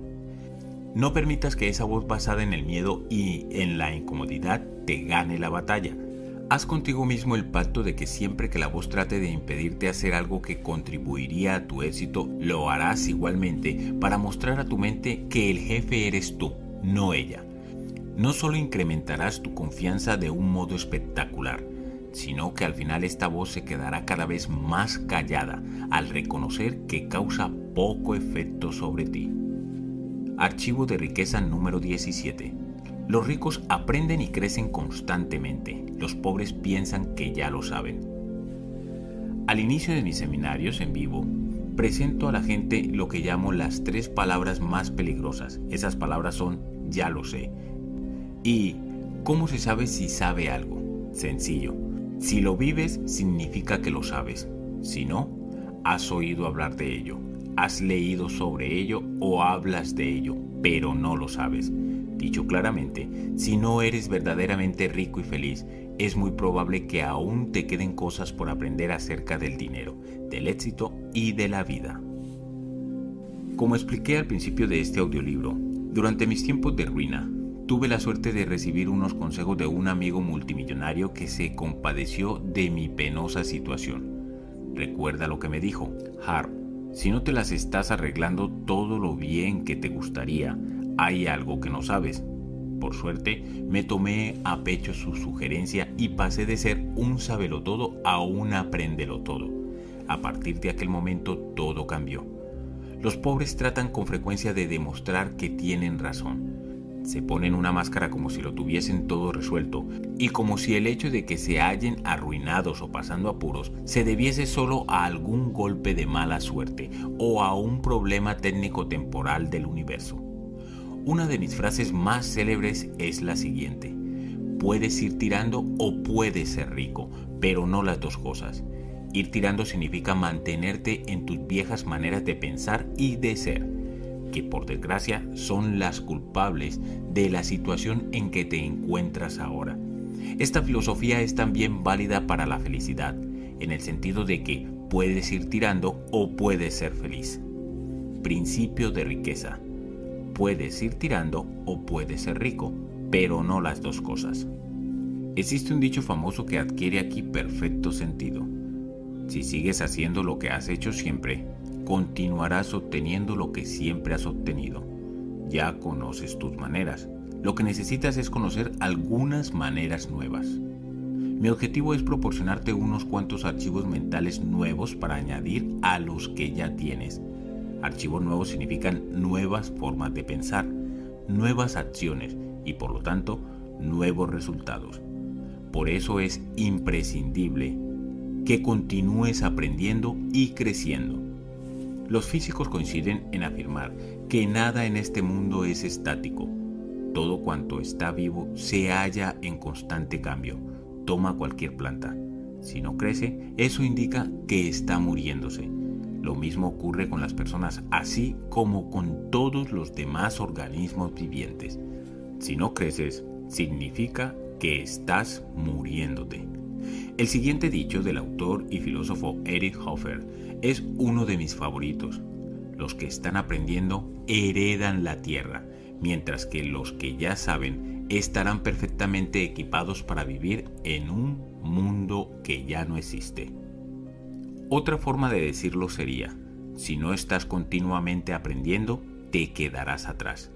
No permitas que esa voz basada en el miedo y en la incomodidad te gane la batalla. Haz contigo mismo el pacto de que siempre que la voz trate de impedirte hacer algo que contribuiría a tu éxito, lo harás igualmente para mostrar a tu mente que el jefe eres tú, no ella. No solo incrementarás tu confianza de un modo espectacular, sino que al final esta voz se quedará cada vez más callada al reconocer que causa poco efecto sobre ti. Archivo de riqueza número 17. Los ricos aprenden y crecen constantemente. Los pobres piensan que ya lo saben. Al inicio de mis seminarios en vivo, presento a la gente lo que llamo las tres palabras más peligrosas. Esas palabras son ya lo sé. ¿Y cómo se sabe si sabe algo? Sencillo. Si lo vives, significa que lo sabes. Si no, has oído hablar de ello, has leído sobre ello o hablas de ello, pero no lo sabes. Dicho claramente, si no eres verdaderamente rico y feliz, es muy probable que aún te queden cosas por aprender acerca del dinero, del éxito y de la vida. Como expliqué al principio de este audiolibro, durante mis tiempos de ruina, tuve la suerte de recibir unos consejos de un amigo multimillonario que se compadeció de mi penosa situación. Recuerda lo que me dijo, Har, si no te las estás arreglando todo lo bien que te gustaría, hay algo que no sabes. Por suerte, me tomé a pecho su sugerencia y pasé de ser un todo a un todo. A partir de aquel momento todo cambió. Los pobres tratan con frecuencia de demostrar que tienen razón. Se ponen una máscara como si lo tuviesen todo resuelto y como si el hecho de que se hallen arruinados o pasando apuros se debiese solo a algún golpe de mala suerte o a un problema técnico temporal del universo. Una de mis frases más célebres es la siguiente. Puedes ir tirando o puedes ser rico, pero no las dos cosas. Ir tirando significa mantenerte en tus viejas maneras de pensar y de ser, que por desgracia son las culpables de la situación en que te encuentras ahora. Esta filosofía es también válida para la felicidad, en el sentido de que puedes ir tirando o puedes ser feliz. Principio de riqueza. Puedes ir tirando o puedes ser rico, pero no las dos cosas. Existe un dicho famoso que adquiere aquí perfecto sentido. Si sigues haciendo lo que has hecho siempre, continuarás obteniendo lo que siempre has obtenido. Ya conoces tus maneras. Lo que necesitas es conocer algunas maneras nuevas. Mi objetivo es proporcionarte unos cuantos archivos mentales nuevos para añadir a los que ya tienes. Archivos nuevos significan nuevas formas de pensar, nuevas acciones y por lo tanto nuevos resultados. Por eso es imprescindible que continúes aprendiendo y creciendo. Los físicos coinciden en afirmar que nada en este mundo es estático. Todo cuanto está vivo se halla en constante cambio. Toma cualquier planta. Si no crece, eso indica que está muriéndose. Lo mismo ocurre con las personas, así como con todos los demás organismos vivientes. Si no creces, significa que estás muriéndote. El siguiente dicho del autor y filósofo Eric Hoffer es uno de mis favoritos. Los que están aprendiendo heredan la tierra, mientras que los que ya saben estarán perfectamente equipados para vivir en un mundo que ya no existe. Otra forma de decirlo sería, si no estás continuamente aprendiendo, te quedarás atrás.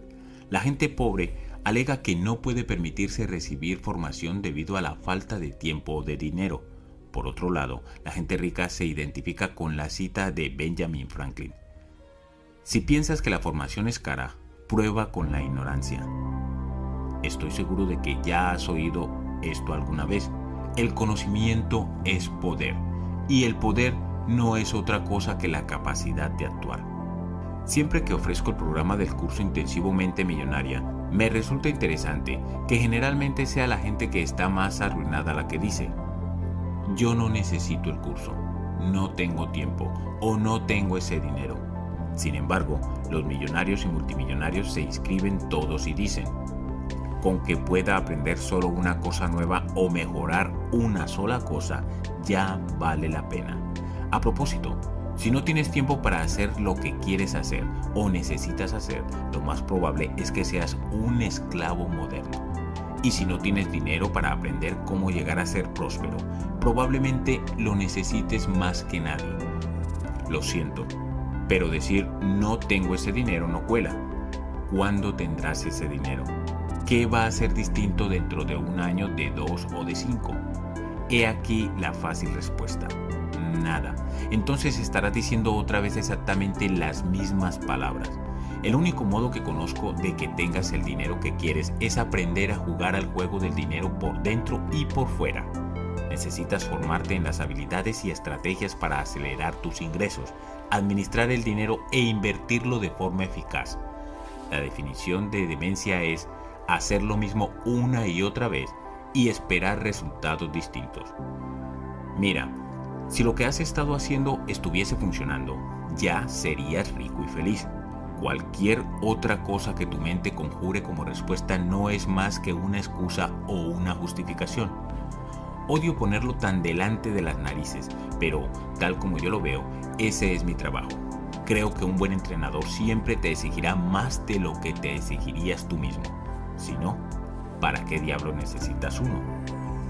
La gente pobre alega que no puede permitirse recibir formación debido a la falta de tiempo o de dinero. Por otro lado, la gente rica se identifica con la cita de Benjamin Franklin. Si piensas que la formación es cara, prueba con la ignorancia. Estoy seguro de que ya has oído esto alguna vez. El conocimiento es poder y el poder no es otra cosa que la capacidad de actuar. Siempre que ofrezco el programa del curso intensivo Mente Millonaria, me resulta interesante que generalmente sea la gente que está más arruinada la que dice, yo no necesito el curso, no tengo tiempo o no tengo ese dinero. Sin embargo, los millonarios y multimillonarios se inscriben todos y dicen, con que pueda aprender solo una cosa nueva o mejorar una sola cosa, ya vale la pena. A propósito, si no tienes tiempo para hacer lo que quieres hacer o necesitas hacer, lo más probable es que seas un esclavo moderno. Y si no tienes dinero para aprender cómo llegar a ser próspero, probablemente lo necesites más que nadie. Lo siento, pero decir no tengo ese dinero no cuela. ¿Cuándo tendrás ese dinero? ¿Qué va a ser distinto dentro de un año, de dos o de cinco? He aquí la fácil respuesta nada. Entonces estarás diciendo otra vez exactamente las mismas palabras. El único modo que conozco de que tengas el dinero que quieres es aprender a jugar al juego del dinero por dentro y por fuera. Necesitas formarte en las habilidades y estrategias para acelerar tus ingresos, administrar el dinero e invertirlo de forma eficaz. La definición de demencia es hacer lo mismo una y otra vez y esperar resultados distintos. Mira, si lo que has estado haciendo estuviese funcionando, ya serías rico y feliz. Cualquier otra cosa que tu mente conjure como respuesta no es más que una excusa o una justificación. Odio ponerlo tan delante de las narices, pero tal como yo lo veo, ese es mi trabajo. Creo que un buen entrenador siempre te exigirá más de lo que te exigirías tú mismo. Si no, ¿para qué diablo necesitas uno?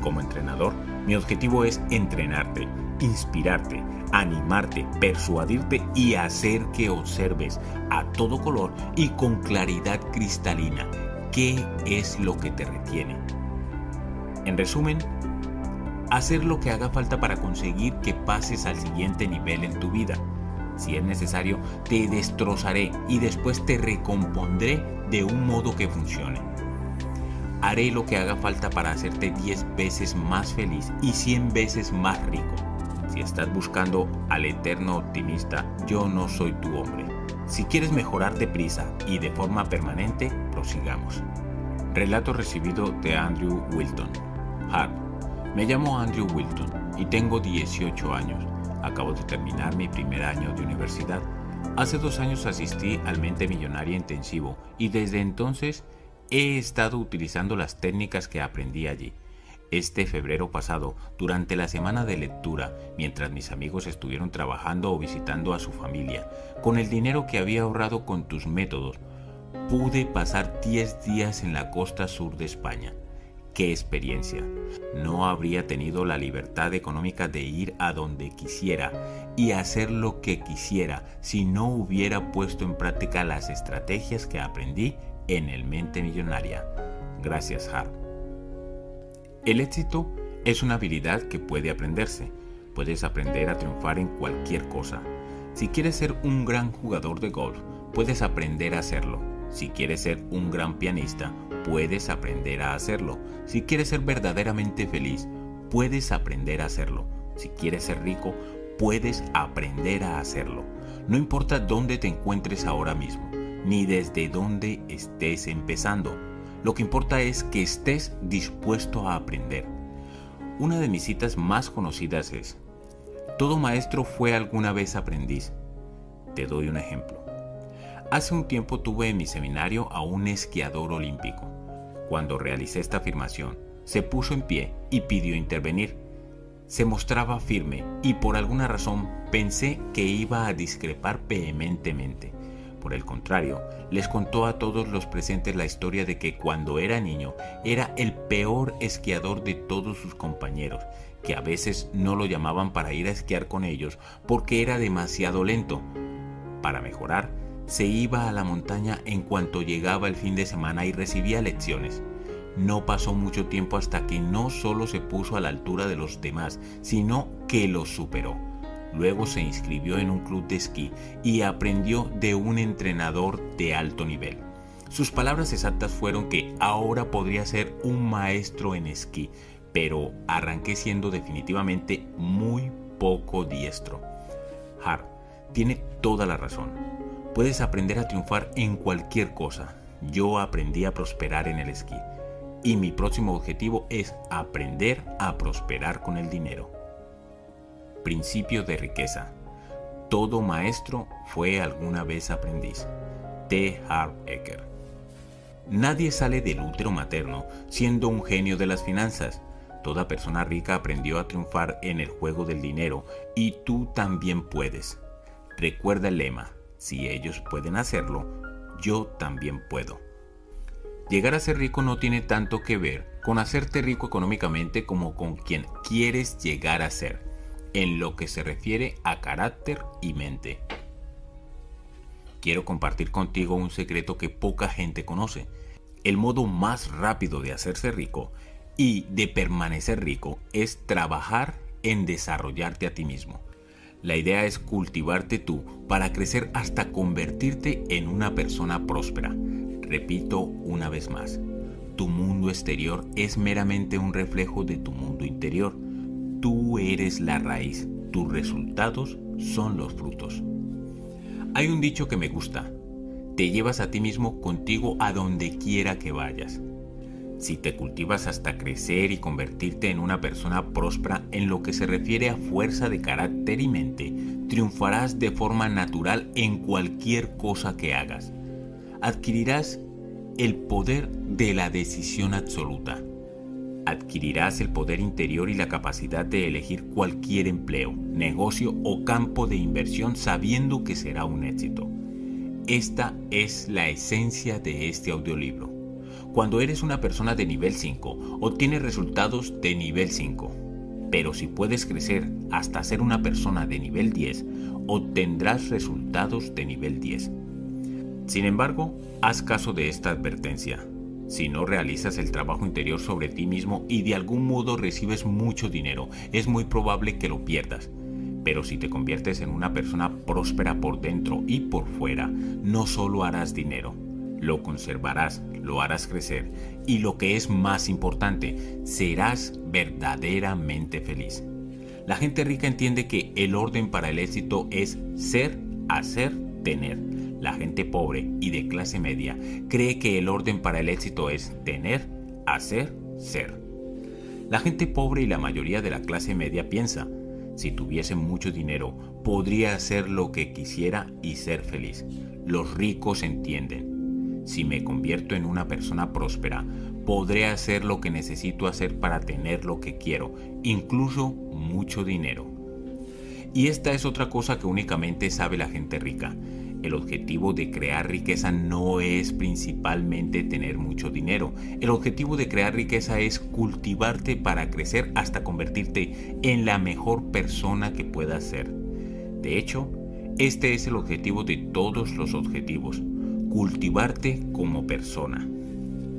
Como entrenador, mi objetivo es entrenarte inspirarte, animarte, persuadirte y hacer que observes a todo color y con claridad cristalina qué es lo que te retiene. En resumen, hacer lo que haga falta para conseguir que pases al siguiente nivel en tu vida. Si es necesario, te destrozaré y después te recompondré de un modo que funcione. Haré lo que haga falta para hacerte 10 veces más feliz y 100 veces más rico. Si estás buscando al eterno optimista, yo no soy tu hombre. Si quieres mejorar deprisa y de forma permanente, prosigamos. Relato recibido de Andrew Wilton. Hart. Me llamo Andrew Wilton y tengo 18 años. Acabo de terminar mi primer año de universidad. Hace dos años asistí al Mente Millonaria Intensivo y desde entonces he estado utilizando las técnicas que aprendí allí Este febrero pasado, durante la semana de lectura, mientras mis amigos estuvieron trabajando o visitando a su familia, con el dinero que había ahorrado con tus métodos, pude pasar 10 días en la costa sur de España. ¡Qué experiencia! No habría tenido la libertad económica de ir a donde quisiera y hacer lo que quisiera si no hubiera puesto en práctica las estrategias que aprendí en el Mente Millonaria. Gracias, Har. El éxito es una habilidad que puede aprenderse. Puedes aprender a triunfar en cualquier cosa. Si quieres ser un gran jugador de golf, puedes aprender a hacerlo. Si quieres ser un gran pianista, puedes aprender a hacerlo. Si quieres ser verdaderamente feliz, puedes aprender a hacerlo. Si quieres ser rico, puedes aprender a hacerlo. No importa dónde te encuentres ahora mismo, ni desde dónde estés empezando. Lo que importa es que estés dispuesto a aprender. Una de mis citas más conocidas es, todo maestro fue alguna vez aprendiz. Te doy un ejemplo. Hace un tiempo tuve en mi seminario a un esquiador olímpico. Cuando realicé esta afirmación, se puso en pie y pidió intervenir. Se mostraba firme y por alguna razón pensé que iba a discrepar vehementemente. Por el contrario, les contó a todos los presentes la historia de que cuando era niño era el peor esquiador de todos sus compañeros, que a veces no lo llamaban para ir a esquiar con ellos porque era demasiado lento. Para mejorar, se iba a la montaña en cuanto llegaba el fin de semana y recibía lecciones. No pasó mucho tiempo hasta que no solo se puso a la altura de los demás, sino que los superó. Luego se inscribió en un club de esquí y aprendió de un entrenador de alto nivel. Sus palabras exactas fueron que ahora podría ser un maestro en esquí, pero arranqué siendo definitivamente muy poco diestro. Har tiene toda la razón. Puedes aprender a triunfar en cualquier cosa. Yo aprendí a prosperar en el esquí y mi próximo objetivo es aprender a prosperar con el dinero. Principio de riqueza. Todo maestro fue alguna vez aprendiz. T. Harv Eker. Nadie sale del útero materno siendo un genio de las finanzas. Toda persona rica aprendió a triunfar en el juego del dinero y tú también puedes. Recuerda el lema, si ellos pueden hacerlo, yo también puedo. Llegar a ser rico no tiene tanto que ver con hacerte rico económicamente como con quien quieres llegar a ser en lo que se refiere a carácter y mente. Quiero compartir contigo un secreto que poca gente conoce. El modo más rápido de hacerse rico y de permanecer rico es trabajar en desarrollarte a ti mismo. La idea es cultivarte tú para crecer hasta convertirte en una persona próspera. Repito una vez más, tu mundo exterior es meramente un reflejo de tu mundo interior. Tú eres la raíz, tus resultados son los frutos. Hay un dicho que me gusta, te llevas a ti mismo contigo a donde quiera que vayas. Si te cultivas hasta crecer y convertirte en una persona próspera en lo que se refiere a fuerza de carácter y mente, triunfarás de forma natural en cualquier cosa que hagas. Adquirirás el poder de la decisión absoluta adquirirás el poder interior y la capacidad de elegir cualquier empleo, negocio o campo de inversión sabiendo que será un éxito. Esta es la esencia de este audiolibro. Cuando eres una persona de nivel 5, obtienes resultados de nivel 5. Pero si puedes crecer hasta ser una persona de nivel 10, obtendrás resultados de nivel 10. Sin embargo, haz caso de esta advertencia si no realizas el trabajo interior sobre ti mismo y de algún modo recibes mucho dinero, es muy probable que lo pierdas. Pero si te conviertes en una persona próspera por dentro y por fuera, no solo harás dinero, lo conservarás, lo harás crecer y lo que es más importante, serás verdaderamente feliz. La gente rica entiende que el orden para el éxito es ser, hacer, tener la gente pobre y de clase media cree que el orden para el éxito es tener, hacer, ser. La gente pobre y la mayoría de la clase media piensa, si tuviese mucho dinero, podría hacer lo que quisiera y ser feliz. Los ricos entienden. Si me convierto en una persona próspera, podré hacer lo que necesito hacer para tener lo que quiero, incluso mucho dinero. Y esta es otra cosa que únicamente sabe la gente rica. El objetivo de crear riqueza no es principalmente tener mucho dinero. El objetivo de crear riqueza es cultivarte para crecer hasta convertirte en la mejor persona que puedas ser. De hecho, este es el objetivo de todos los objetivos, cultivarte como persona.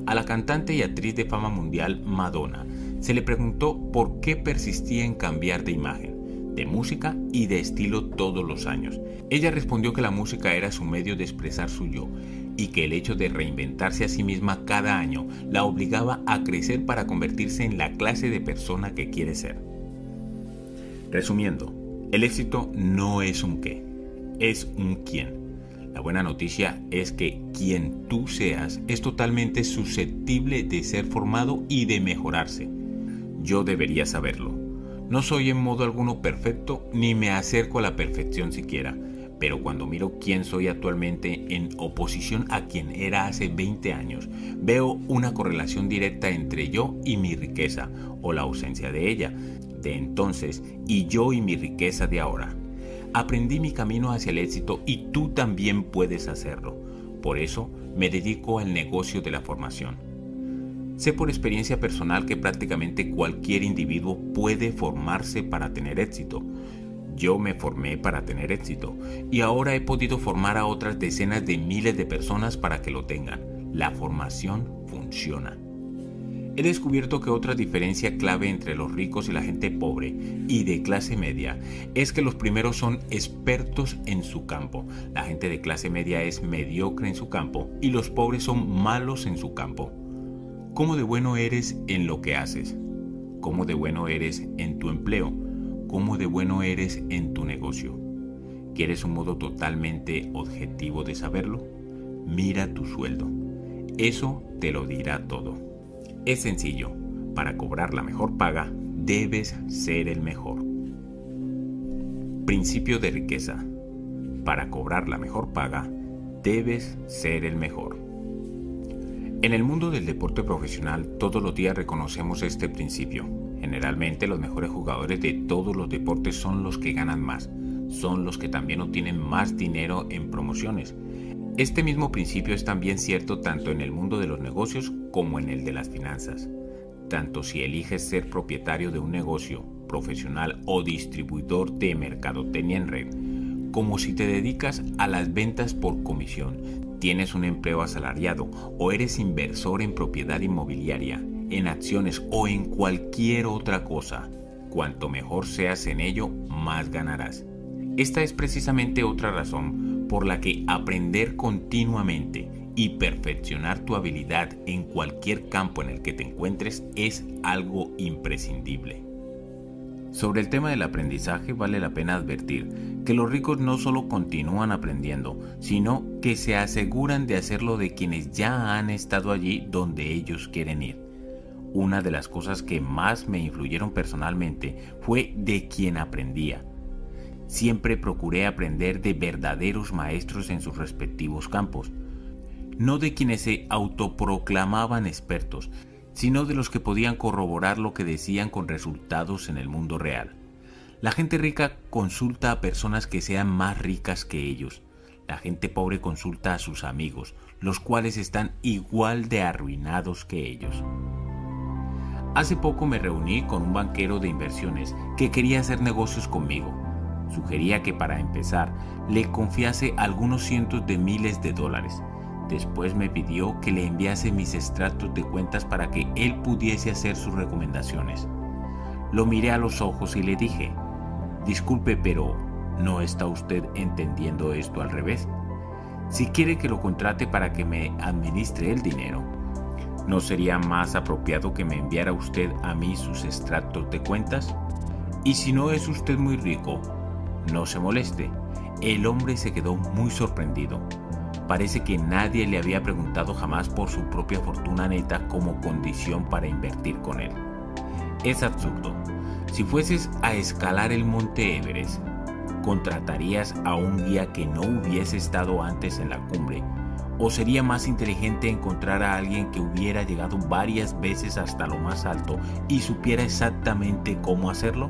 A la cantante y actriz de fama mundial Madonna se le preguntó por qué persistía en cambiar de imagen, de música y de estilo todos los años. Ella respondió que la música era su medio de expresar su yo y que el hecho de reinventarse a sí misma cada año la obligaba a crecer para convertirse en la clase de persona que quiere ser. Resumiendo, el éxito no es un qué, es un quién. La buena noticia es que quien tú seas es totalmente susceptible de ser formado y de mejorarse. Yo debería saberlo. No soy en modo alguno perfecto ni me acerco a la perfección siquiera, pero cuando miro quién soy actualmente en oposición a quien era hace 20 años, veo una correlación directa entre yo y mi riqueza o la ausencia de ella de entonces y yo y mi riqueza de ahora. Aprendí mi camino hacia el éxito y tú también puedes hacerlo. Por eso me dedico al negocio de la formación. Sé por experiencia personal que prácticamente cualquier individuo puede formarse para tener éxito. Yo me formé para tener éxito y ahora he podido formar a otras decenas de miles de personas para que lo tengan. La formación funciona. He descubierto que otra diferencia clave entre los ricos y la gente pobre y de clase media es que los primeros son expertos en su campo. La gente de clase media es mediocre en su campo y los pobres son malos en su campo. ¿Cómo de bueno eres en lo que haces? ¿Cómo de bueno eres en tu empleo? ¿Cómo de bueno eres en tu negocio? ¿Quieres un modo totalmente objetivo de saberlo? Mira tu sueldo. Eso te lo dirá todo. Es sencillo, para cobrar la mejor paga debes ser el mejor. Principio de riqueza. Para cobrar la mejor paga debes ser el mejor. En el mundo del deporte profesional todos los días reconocemos este principio. Generalmente los mejores jugadores de todos los deportes son los que ganan más, son los que también obtienen más dinero en promociones este mismo principio es también cierto tanto en el mundo de los negocios como en el de las finanzas. Tanto si eliges ser propietario de un negocio, profesional o distribuidor de mercadotecnia en red, como si te dedicas a las ventas por comisión, tienes un empleo asalariado o eres inversor en propiedad inmobiliaria, en acciones o en cualquier otra cosa. Cuanto mejor seas en ello, más ganarás. Esta es precisamente otra razón por la que aprender continuamente y perfeccionar tu habilidad en cualquier campo en el que te encuentres es algo imprescindible. Sobre el tema del aprendizaje vale la pena advertir que los ricos no solo continúan aprendiendo, sino que se aseguran de hacerlo de quienes ya han estado allí donde ellos quieren ir. Una de las cosas que más me influyeron personalmente fue de quien aprendía Siempre procuré aprender de verdaderos maestros en sus respectivos campos, no de quienes se autoproclamaban expertos, sino de los que podían corroborar lo que decían con resultados en el mundo real. La gente rica consulta a personas que sean más ricas que ellos. La gente pobre consulta a sus amigos, los cuales están igual de arruinados que ellos. Hace poco me reuní con un banquero de inversiones que quería hacer negocios conmigo. Sugería que para empezar le confiase algunos cientos de miles de dólares. Después me pidió que le enviase mis extractos de cuentas para que él pudiese hacer sus recomendaciones. Lo miré a los ojos y le dije, disculpe, pero ¿no está usted entendiendo esto al revés? Si quiere que lo contrate para que me administre el dinero, ¿no sería más apropiado que me enviara usted a mí sus extractos de cuentas? Y si no es usted muy rico, no se moleste. El hombre se quedó muy sorprendido. Parece que nadie le había preguntado jamás por su propia fortuna neta como condición para invertir con él. Es absurdo. Si fueses a escalar el monte Everest, contratarías a un guía que no hubiese estado antes en la cumbre, ¿O sería más inteligente encontrar a alguien que hubiera llegado varias veces hasta lo más alto y supiera exactamente cómo hacerlo?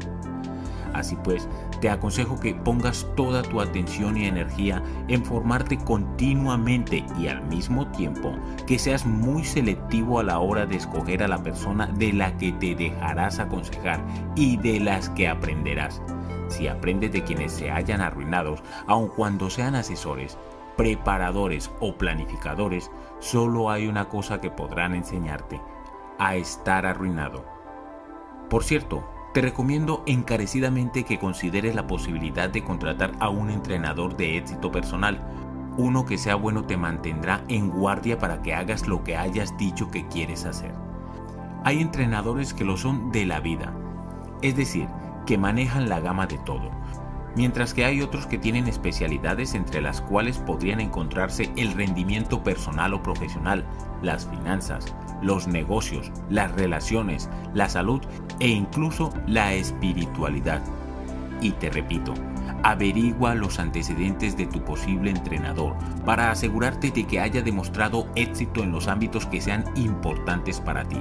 Así pues, te aconsejo que pongas toda tu atención y energía en formarte continuamente y al mismo tiempo que seas muy selectivo a la hora de escoger a la persona de la que te dejarás aconsejar y de las que aprenderás. Si aprendes de quienes se hayan arruinados, aun cuando sean asesores, preparadores o planificadores, solo hay una cosa que podrán enseñarte, a estar arruinado. Por cierto, te recomiendo encarecidamente que consideres la posibilidad de contratar a un entrenador de éxito personal. Uno que sea bueno te mantendrá en guardia para que hagas lo que hayas dicho que quieres hacer. Hay entrenadores que lo son de la vida, es decir, que manejan la gama de todo mientras que hay otros que tienen especialidades entre las cuales podrían encontrarse el rendimiento personal o profesional, las finanzas, los negocios, las relaciones, la salud e incluso la espiritualidad. Y te repito, averigua los antecedentes de tu posible entrenador para asegurarte de que haya demostrado éxito en los ámbitos que sean importantes para ti.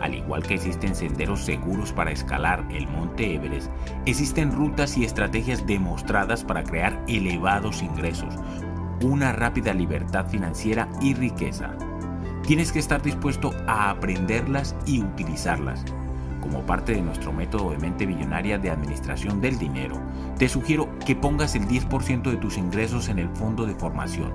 Al igual que existen senderos seguros para escalar el monte Everest, existen rutas y estrategias demostradas para crear elevados ingresos, una rápida libertad financiera y riqueza. Tienes que estar dispuesto a aprenderlas y utilizarlas. Como parte de nuestro método de mente millonaria de administración del dinero, te sugiero que pongas el 10% de tus ingresos en el fondo de formación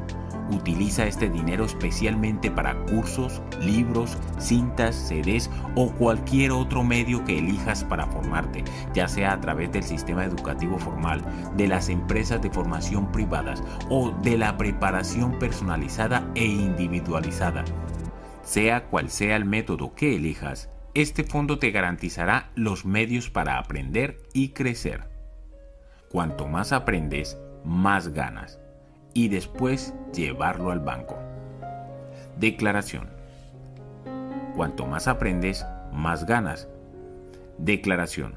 Utiliza este dinero especialmente para cursos, libros, cintas, CDs o cualquier otro medio que elijas para formarte, ya sea a través del sistema educativo formal, de las empresas de formación privadas o de la preparación personalizada e individualizada. Sea cual sea el método que elijas, este fondo te garantizará los medios para aprender y crecer. Cuanto más aprendes, más ganas y después llevarlo al banco. Declaración. Cuanto más aprendes, más ganas. Declaración.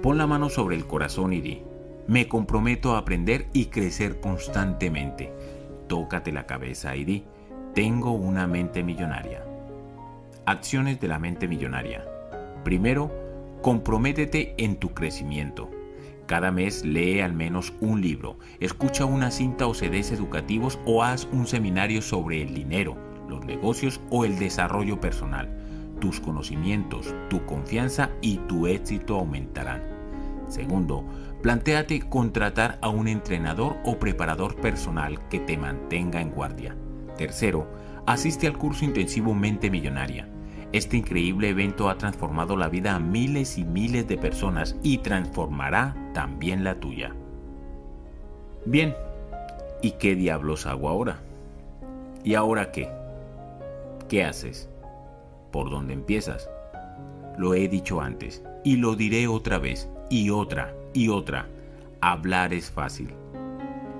Pon la mano sobre el corazón y di, me comprometo a aprender y crecer constantemente. Tócate la cabeza y di, tengo una mente millonaria. Acciones de la mente millonaria. Primero, comprométete en tu crecimiento. Cada mes lee al menos un libro, escucha una cinta o CDs educativos o haz un seminario sobre el dinero, los negocios o el desarrollo personal. Tus conocimientos, tu confianza y tu éxito aumentarán. Segundo, plantéate contratar a un entrenador o preparador personal que te mantenga en guardia. Tercero, asiste al curso intensivo Mente Millonaria este increíble evento ha transformado la vida a miles y miles de personas y transformará también la tuya. Bien, ¿y qué diablos hago ahora? ¿Y ahora qué? ¿Qué haces? ¿Por dónde empiezas? Lo he dicho antes y lo diré otra vez y otra y otra. Hablar es fácil.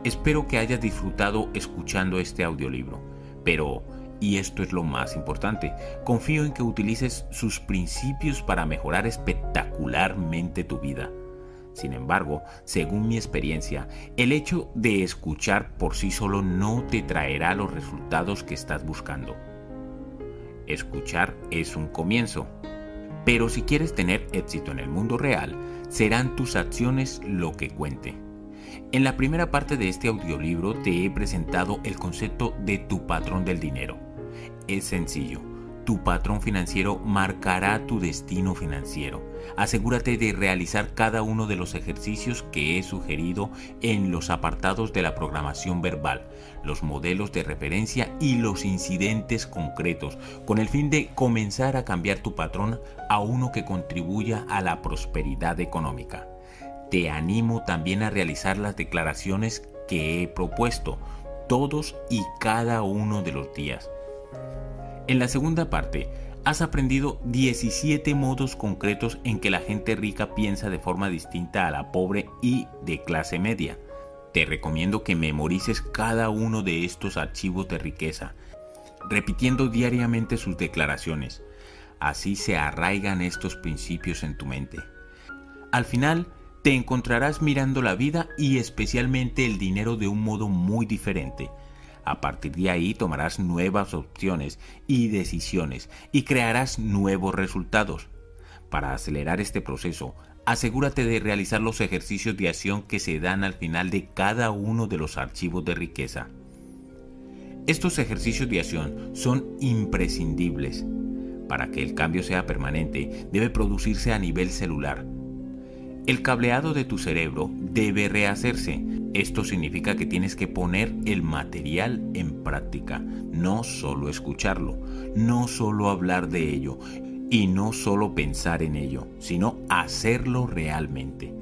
Espero que hayas disfrutado escuchando este audiolibro, pero y esto es lo más importante, confío en que utilices sus principios para mejorar espectacularmente tu vida. Sin embargo, según mi experiencia, el hecho de escuchar por sí solo no te traerá los resultados que estás buscando. Escuchar es un comienzo, pero si quieres tener éxito en el mundo real, serán tus acciones lo que cuente. En la primera parte de este audiolibro te he presentado el concepto de tu patrón del dinero es sencillo. Tu patrón financiero marcará tu destino financiero. Asegúrate de realizar cada uno de los ejercicios que he sugerido en los apartados de la programación verbal, los modelos de referencia y los incidentes concretos, con el fin de comenzar a cambiar tu patrón a uno que contribuya a la prosperidad económica. Te animo también a realizar las declaraciones que he propuesto todos y cada uno de los días en la segunda parte, has aprendido 17 modos concretos en que la gente rica piensa de forma distinta a la pobre y de clase media. Te recomiendo que memorices cada uno de estos archivos de riqueza, repitiendo diariamente sus declaraciones. Así se arraigan estos principios en tu mente. Al final, te encontrarás mirando la vida y especialmente el dinero de un modo muy diferente A partir de ahí tomarás nuevas opciones y decisiones y crearás nuevos resultados. Para acelerar este proceso, asegúrate de realizar los ejercicios de acción que se dan al final de cada uno de los archivos de riqueza. Estos ejercicios de acción son imprescindibles. Para que el cambio sea permanente, debe producirse a nivel celular. El cableado de tu cerebro debe rehacerse. Esto significa que tienes que poner el material en práctica, no solo escucharlo, no solo hablar de ello y no solo pensar en ello, sino hacerlo realmente.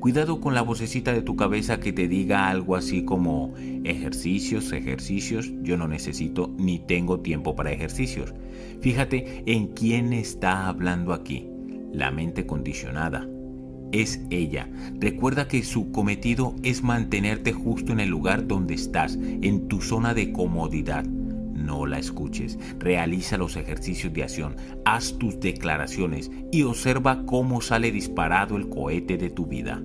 Cuidado con la vocecita de tu cabeza que te diga algo así como ejercicios, ejercicios, yo no necesito ni tengo tiempo para ejercicios. Fíjate en quién está hablando aquí. La mente condicionada. Es ella. Recuerda que su cometido es mantenerte justo en el lugar donde estás, en tu zona de comodidad. No la escuches, realiza los ejercicios de acción, haz tus declaraciones y observa cómo sale disparado el cohete de tu vida.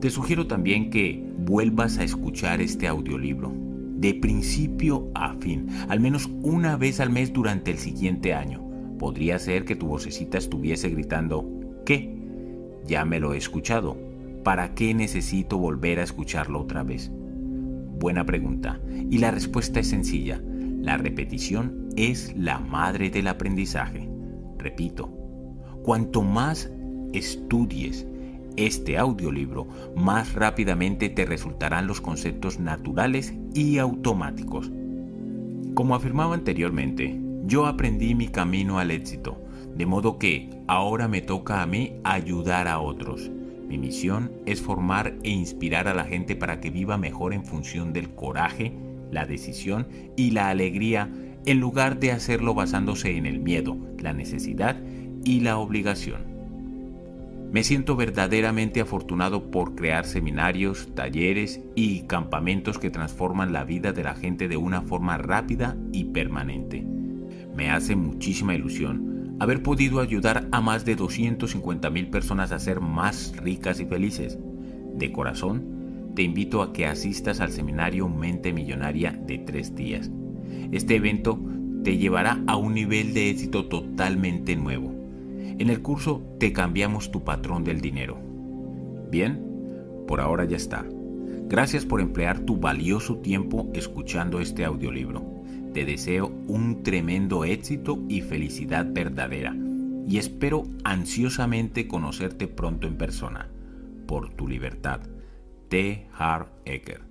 Te sugiero también que vuelvas a escuchar este audiolibro, de principio a fin, al menos una vez al mes durante el siguiente año. Podría ser que tu vocecita estuviese gritando, ¿qué? Ya me lo he escuchado. ¿Para qué necesito volver a escucharlo otra vez? Buena pregunta. Y la respuesta es sencilla. La repetición es la madre del aprendizaje. Repito, cuanto más estudies, este audiolibro, más rápidamente te resultarán los conceptos naturales y automáticos. Como afirmaba anteriormente, yo aprendí mi camino al éxito, de modo que ahora me toca a mí ayudar a otros. Mi misión es formar e inspirar a la gente para que viva mejor en función del coraje, la decisión y la alegría, en lugar de hacerlo basándose en el miedo, la necesidad y la obligación. Me siento verdaderamente afortunado por crear seminarios, talleres y campamentos que transforman la vida de la gente de una forma rápida y permanente. Me hace muchísima ilusión haber podido ayudar a más de 250 mil personas a ser más ricas y felices. De corazón, te invito a que asistas al seminario Mente Millonaria de tres días. Este evento te llevará a un nivel de éxito totalmente nuevo en el curso te cambiamos tu patrón del dinero. Bien, por ahora ya está. Gracias por emplear tu valioso tiempo escuchando este audiolibro. Te deseo un tremendo éxito y felicidad verdadera y espero ansiosamente conocerte pronto en persona. Por tu libertad. T. Hart Ecker